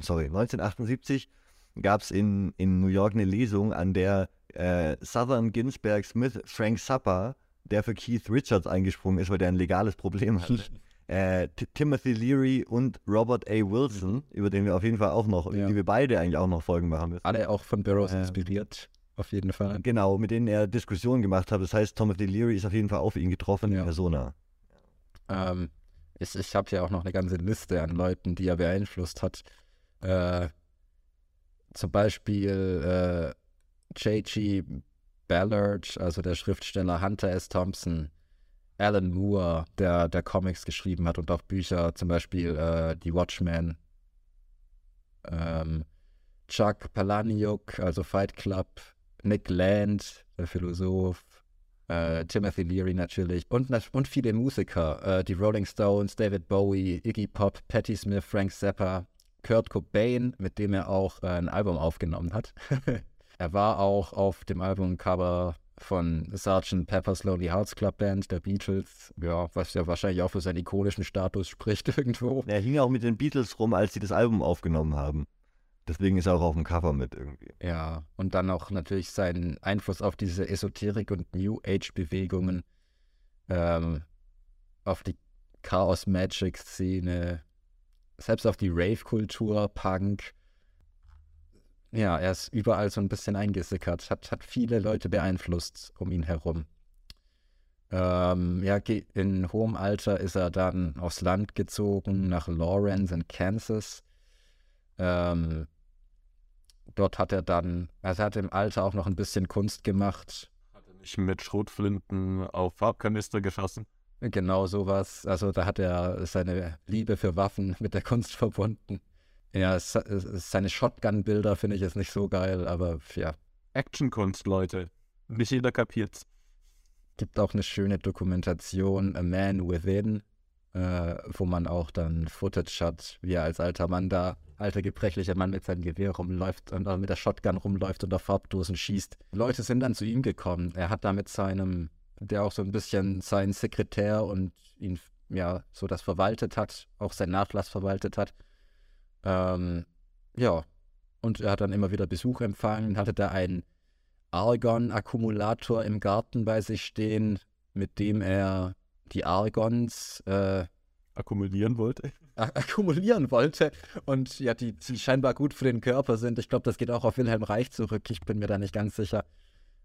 sorry, 1978 gab es in, in New York eine Lesung, an der äh, Southern Ginsberg Smith Frank Zappa, der für Keith Richards eingesprungen ist, weil der ein legales Problem hatte, äh, Timothy Leary und Robert A. Wilson, über den wir auf jeden Fall auch noch,
Ja.
die wir beide eigentlich auch noch Folgen machen müssen.
Alle auch von Burroughs
Ähm,
inspiriert, auf jeden Fall.
Genau, mit denen er Diskussionen gemacht hat. Das heißt, Timothy Leary ist auf jeden Fall auf ihn getroffen,
Ja.
in Persona.
Ähm, ich ich habe ja auch noch eine ganze Liste an Leuten, die er beeinflusst hat. Äh, zum Beispiel äh, J.G. Ballard, also der Schriftsteller Hunter S. Thompson, Alan Moore, der, der Comics geschrieben hat und auch Bücher, zum Beispiel äh, Die Watchmen, ähm, Chuck Palahniuk, also Fight Club, Nick Land, der Philosoph, äh, Timothy Leary natürlich. Und, und viele Musiker, äh, die Rolling Stones, David Bowie, Iggy Pop, Patti Smith, Frank Zappa, Kurt Cobain, mit dem er auch äh, ein Album aufgenommen hat. er war auch auf dem Albumcover von Sgt. Pepper's Lonely Hearts Club Band der Beatles, ja, was ja wahrscheinlich auch für seinen ikonischen Status spricht irgendwo.
Er hing auch mit den Beatles rum, als sie das Album aufgenommen haben. Deswegen ist er auch auf dem Cover mit irgendwie.
Ja, und dann auch natürlich seinen Einfluss auf diese Esoterik- und New Age-Bewegungen, ähm, auf die Chaos-Magic-Szene, selbst auf die Rave-Kultur, Punk. Ja, er ist überall so ein bisschen eingesickert, hat, hat viele Leute beeinflusst um ihn herum. Ähm, ja, in hohem Alter ist er dann aufs Land gezogen, nach Lawrence in Kansas. Ähm, dort hat er dann, also er hat im Alter auch noch ein bisschen Kunst gemacht.
Ich mit Schrotflinten auf Farbkanister geschossen.
Genau sowas. Also da hat er seine Liebe für Waffen mit der Kunst verbunden. Ja, seine Shotgun-Bilder finde ich jetzt nicht so geil, aber ja,
Actionkunst, Leute. Nicht jeder kapiert's.
gibt auch eine schöne Dokumentation, A Man Within, äh, wo man auch dann Footage hat, wie er als alter Mann da, alter gebrechlicher Mann mit seinem Gewehr rumläuft und auch mit der Shotgun rumläuft und auf Farbdosen schießt. Leute sind dann zu ihm gekommen. Er hat da mit seinem, der auch so ein bisschen sein Sekretär und ihn, ja, so das verwaltet hat, auch sein Nachlass verwaltet hat. Ähm, ja, und er hat dann immer wieder Besuch empfangen, hatte da einen Argon-Akkumulator im Garten bei sich stehen, mit dem er die Argons äh,
Akkumulieren wollte.
ak- akkumulieren wollte und ja, die, die scheinbar gut für den Körper sind. Ich glaube, das geht auch auf Wilhelm Reich zurück. Ich bin mir da nicht ganz sicher.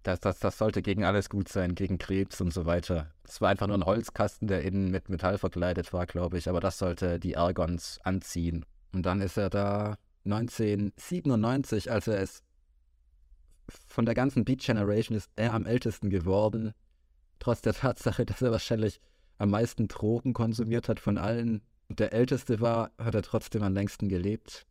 Das, das, das sollte gegen alles gut sein, gegen Krebs und so weiter. Es war einfach nur ein Holzkasten, der innen mit Metall verkleidet war, glaube ich. Aber das sollte die Argons anziehen. Und dann ist er da 1997, als er es von der ganzen Beat Generation ist er am ältesten geworden. Trotz der Tatsache, dass er wahrscheinlich am meisten Drogen konsumiert hat von allen. Und der älteste war, hat er trotzdem am längsten gelebt.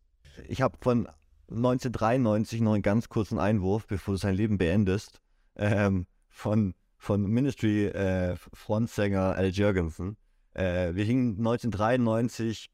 Ich habe von 1993 noch einen ganz kurzen Einwurf, bevor du sein Leben beendest, ähm, von, von Ministry äh, Frontsänger Al Jurgensen. Äh, wir hingen 1993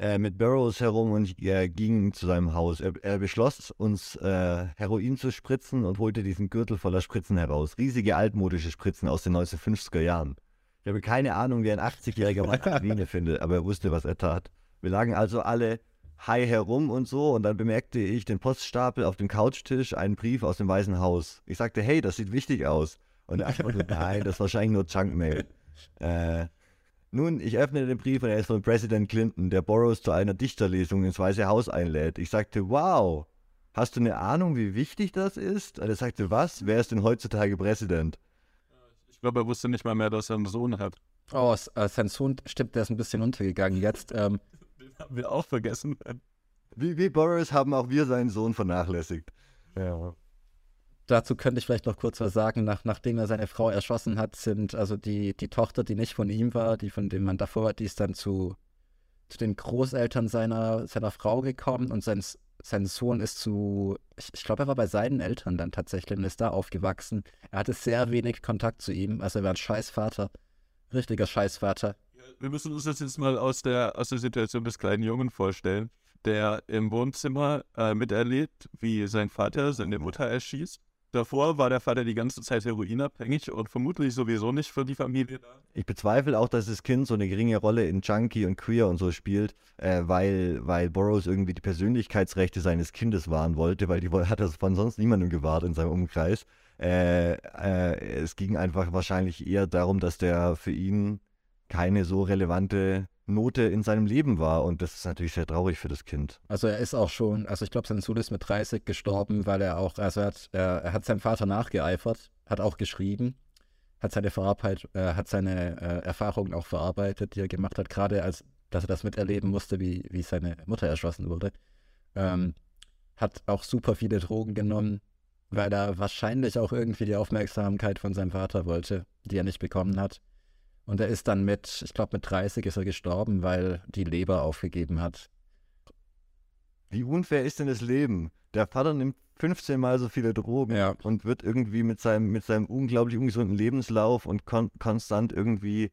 äh, mit Burroughs herum und äh, gingen zu seinem Haus. Er, er beschloss, uns äh, Heroin zu spritzen und holte diesen Gürtel voller Spritzen heraus. Riesige altmodische Spritzen aus den 1950er Jahren. Ich habe keine Ahnung, wie ein 80-jähriger Mann findet, aber er wusste, was er tat. Wir lagen also alle high herum und so und dann bemerkte ich den Poststapel auf dem Couchtisch, einen Brief aus dem Weißen Haus. Ich sagte, hey, das sieht wichtig aus. Und er antwortete, nein, das ist wahrscheinlich nur Junkmail. Äh, nun, ich öffnete den Brief und er ist von Präsident Clinton, der Burroughs zu einer Dichterlesung ins Weiße Haus einlädt. Ich sagte, wow, hast du eine Ahnung, wie wichtig das ist? Und er sagte, was? Wer ist denn heutzutage Präsident?
Ich glaube, er wusste nicht mal mehr, dass er einen Sohn hat.
Oh, äh, sein Sohn, stimmt, der ist ein bisschen untergegangen jetzt. Ähm,
Den haben wir auch vergessen.
Wie, wie Burroughs haben auch wir seinen Sohn vernachlässigt. Ja.
Dazu könnte ich vielleicht noch kurz was sagen. Nach, nachdem er seine Frau erschossen hat, sind also die, die Tochter, die nicht von ihm war, die von dem Mann davor war, die ist dann zu, zu den Großeltern seiner, seiner Frau gekommen und sein, sein Sohn ist zu, ich, ich glaube, er war bei seinen Eltern dann tatsächlich und ist da aufgewachsen. Er hatte sehr wenig Kontakt zu ihm, also er war ein Scheißvater. Richtiger Scheißvater.
Wir müssen uns das jetzt mal aus der, aus der Situation des kleinen Jungen vorstellen, der im Wohnzimmer äh, miterlebt, wie sein Vater seine Mutter erschießt Davor war der Vater die ganze Zeit heroinabhängig und vermutlich sowieso nicht für die Familie da.
Ich bezweifle auch, dass das Kind so eine geringe Rolle in Junkie und Queer und so spielt, äh, weil, weil Burroughs irgendwie die Persönlichkeitsrechte seines Kindes wahren wollte, weil die hat das von sonst niemandem gewahrt in seinem Umkreis. Äh, äh, es ging einfach wahrscheinlich eher darum, dass der für ihn keine so relevante Note in seinem Leben war. Und das ist natürlich sehr traurig für das Kind.
Also er ist auch schon, also ich glaube, sein Sohn ist mit 30 gestorben, weil er auch, also er hat, er, hat seinem Vater nachgeeifert, hat auch geschrieben, hat seine Verarbeit, äh, hat seine äh, Erfahrungen auch verarbeitet, die er gemacht hat, gerade als, dass er das miterleben musste, wie, wie seine Mutter erschossen wurde. Ähm, hat auch super viele Drogen genommen, weil er wahrscheinlich auch irgendwie die Aufmerksamkeit von seinem Vater wollte, die er nicht bekommen hat. Und er ist dann mit, ich glaube mit 30 ist er gestorben, weil die Leber aufgegeben hat.
Wie unfair ist denn das Leben? Der Vater nimmt 15 Mal so viele Drogen
Ja.
und wird irgendwie mit seinem, mit seinem unglaublich ungesunden Lebenslauf und kon konstant irgendwie,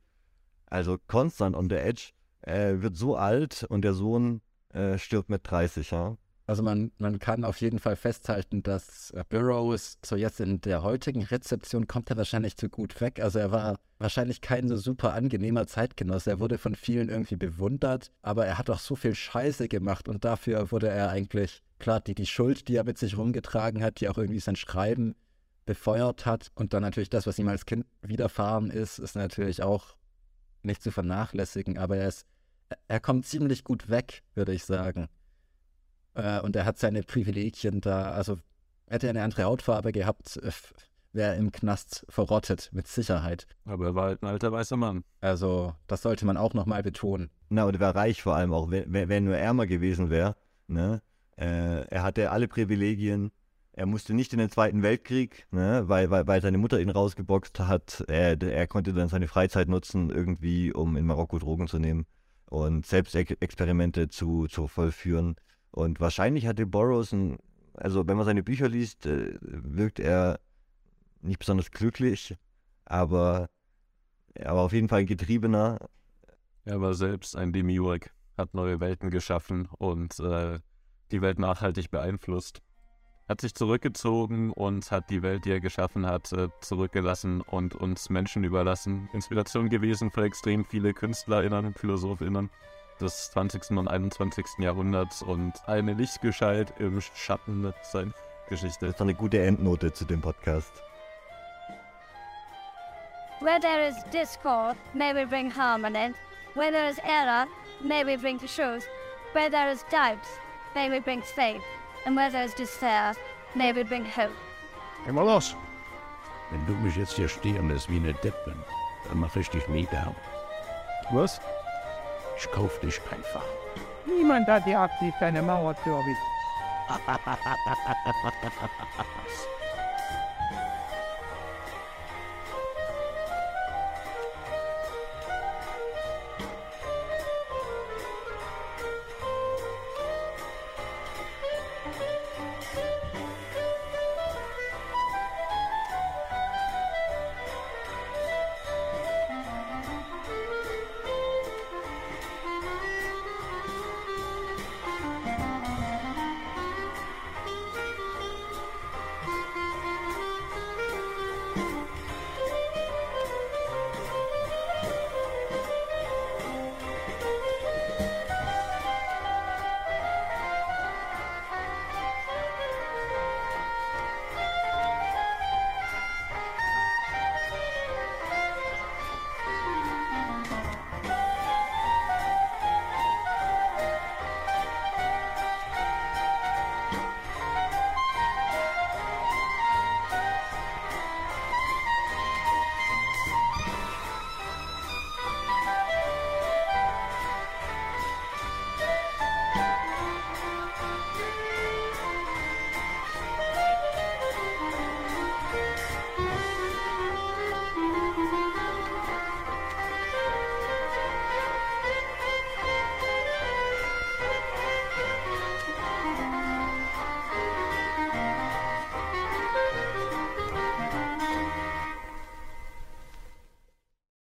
also konstant on the edge, äh, wird so alt und der Sohn äh, stirbt mit 30, ja.
Also man, man kann auf jeden Fall festhalten, dass äh, Burroughs so jetzt in der heutigen Rezeption kommt er wahrscheinlich zu gut weg. Also er war wahrscheinlich kein so super angenehmer Zeitgenosse. Er wurde von vielen irgendwie bewundert, aber er hat auch so viel Scheiße gemacht und dafür wurde er eigentlich, klar, die, die Schuld, die er mit sich rumgetragen hat, die auch irgendwie sein Schreiben befeuert hat und dann natürlich das, was ihm als Kind widerfahren ist, ist natürlich auch nicht zu vernachlässigen, aber er ist, er kommt ziemlich gut weg, würde ich sagen. Äh, und er hat seine Privilegien da, also hätte er eine andere Hautfarbe gehabt, äh, wäre er im Knast verrottet, mit Sicherheit.
Aber er war halt ein alter weißer Mann.
Also das sollte man auch nochmal betonen.
Na, und er war reich vor allem auch, wenn, wenn er nur ärmer gewesen wäre. Ne? Äh, er hatte alle Privilegien. Er musste nicht in den Zweiten Weltkrieg, ne? weil, weil, weil seine Mutter ihn rausgeboxt hat. Er, er konnte dann seine Freizeit nutzen, irgendwie, um in Marokko Drogen zu nehmen und Selbstexperimente zu, zu vollführen. Und wahrscheinlich hatte Burroughs, ein, also wenn man seine Bücher liest, äh, wirkt er nicht besonders glücklich, aber, aber auf jeden Fall ein Getriebener,
Er war selbst ein Demiurg, hat neue Welten geschaffen und äh, die Welt nachhaltig beeinflusst. Hat sich zurückgezogen und hat die Welt, die er geschaffen hat, äh, zurückgelassen und uns Menschen überlassen. Inspiration gewesen für extrem viele KünstlerInnen und PhilosophInnen des 20. und 21. Jahrhunderts und eine Lichtgestalt im Schatten seiner Geschichte.
Das ist doch eine gute Endnote zu dem Podcast.
Where there is discord, may we bring harmony. Where there is error, may we bring truth. Where there is doubt, may we bring faith. And where there is despair, may we bring hope.
Immer los! Wenn du mich jetzt hier stehen lässt wie eine Deppe, dann mach ich dich nieder.
Was?
Ich kauf dich einfach.
Niemand hat die Absicht, eine Mauer zu errichten.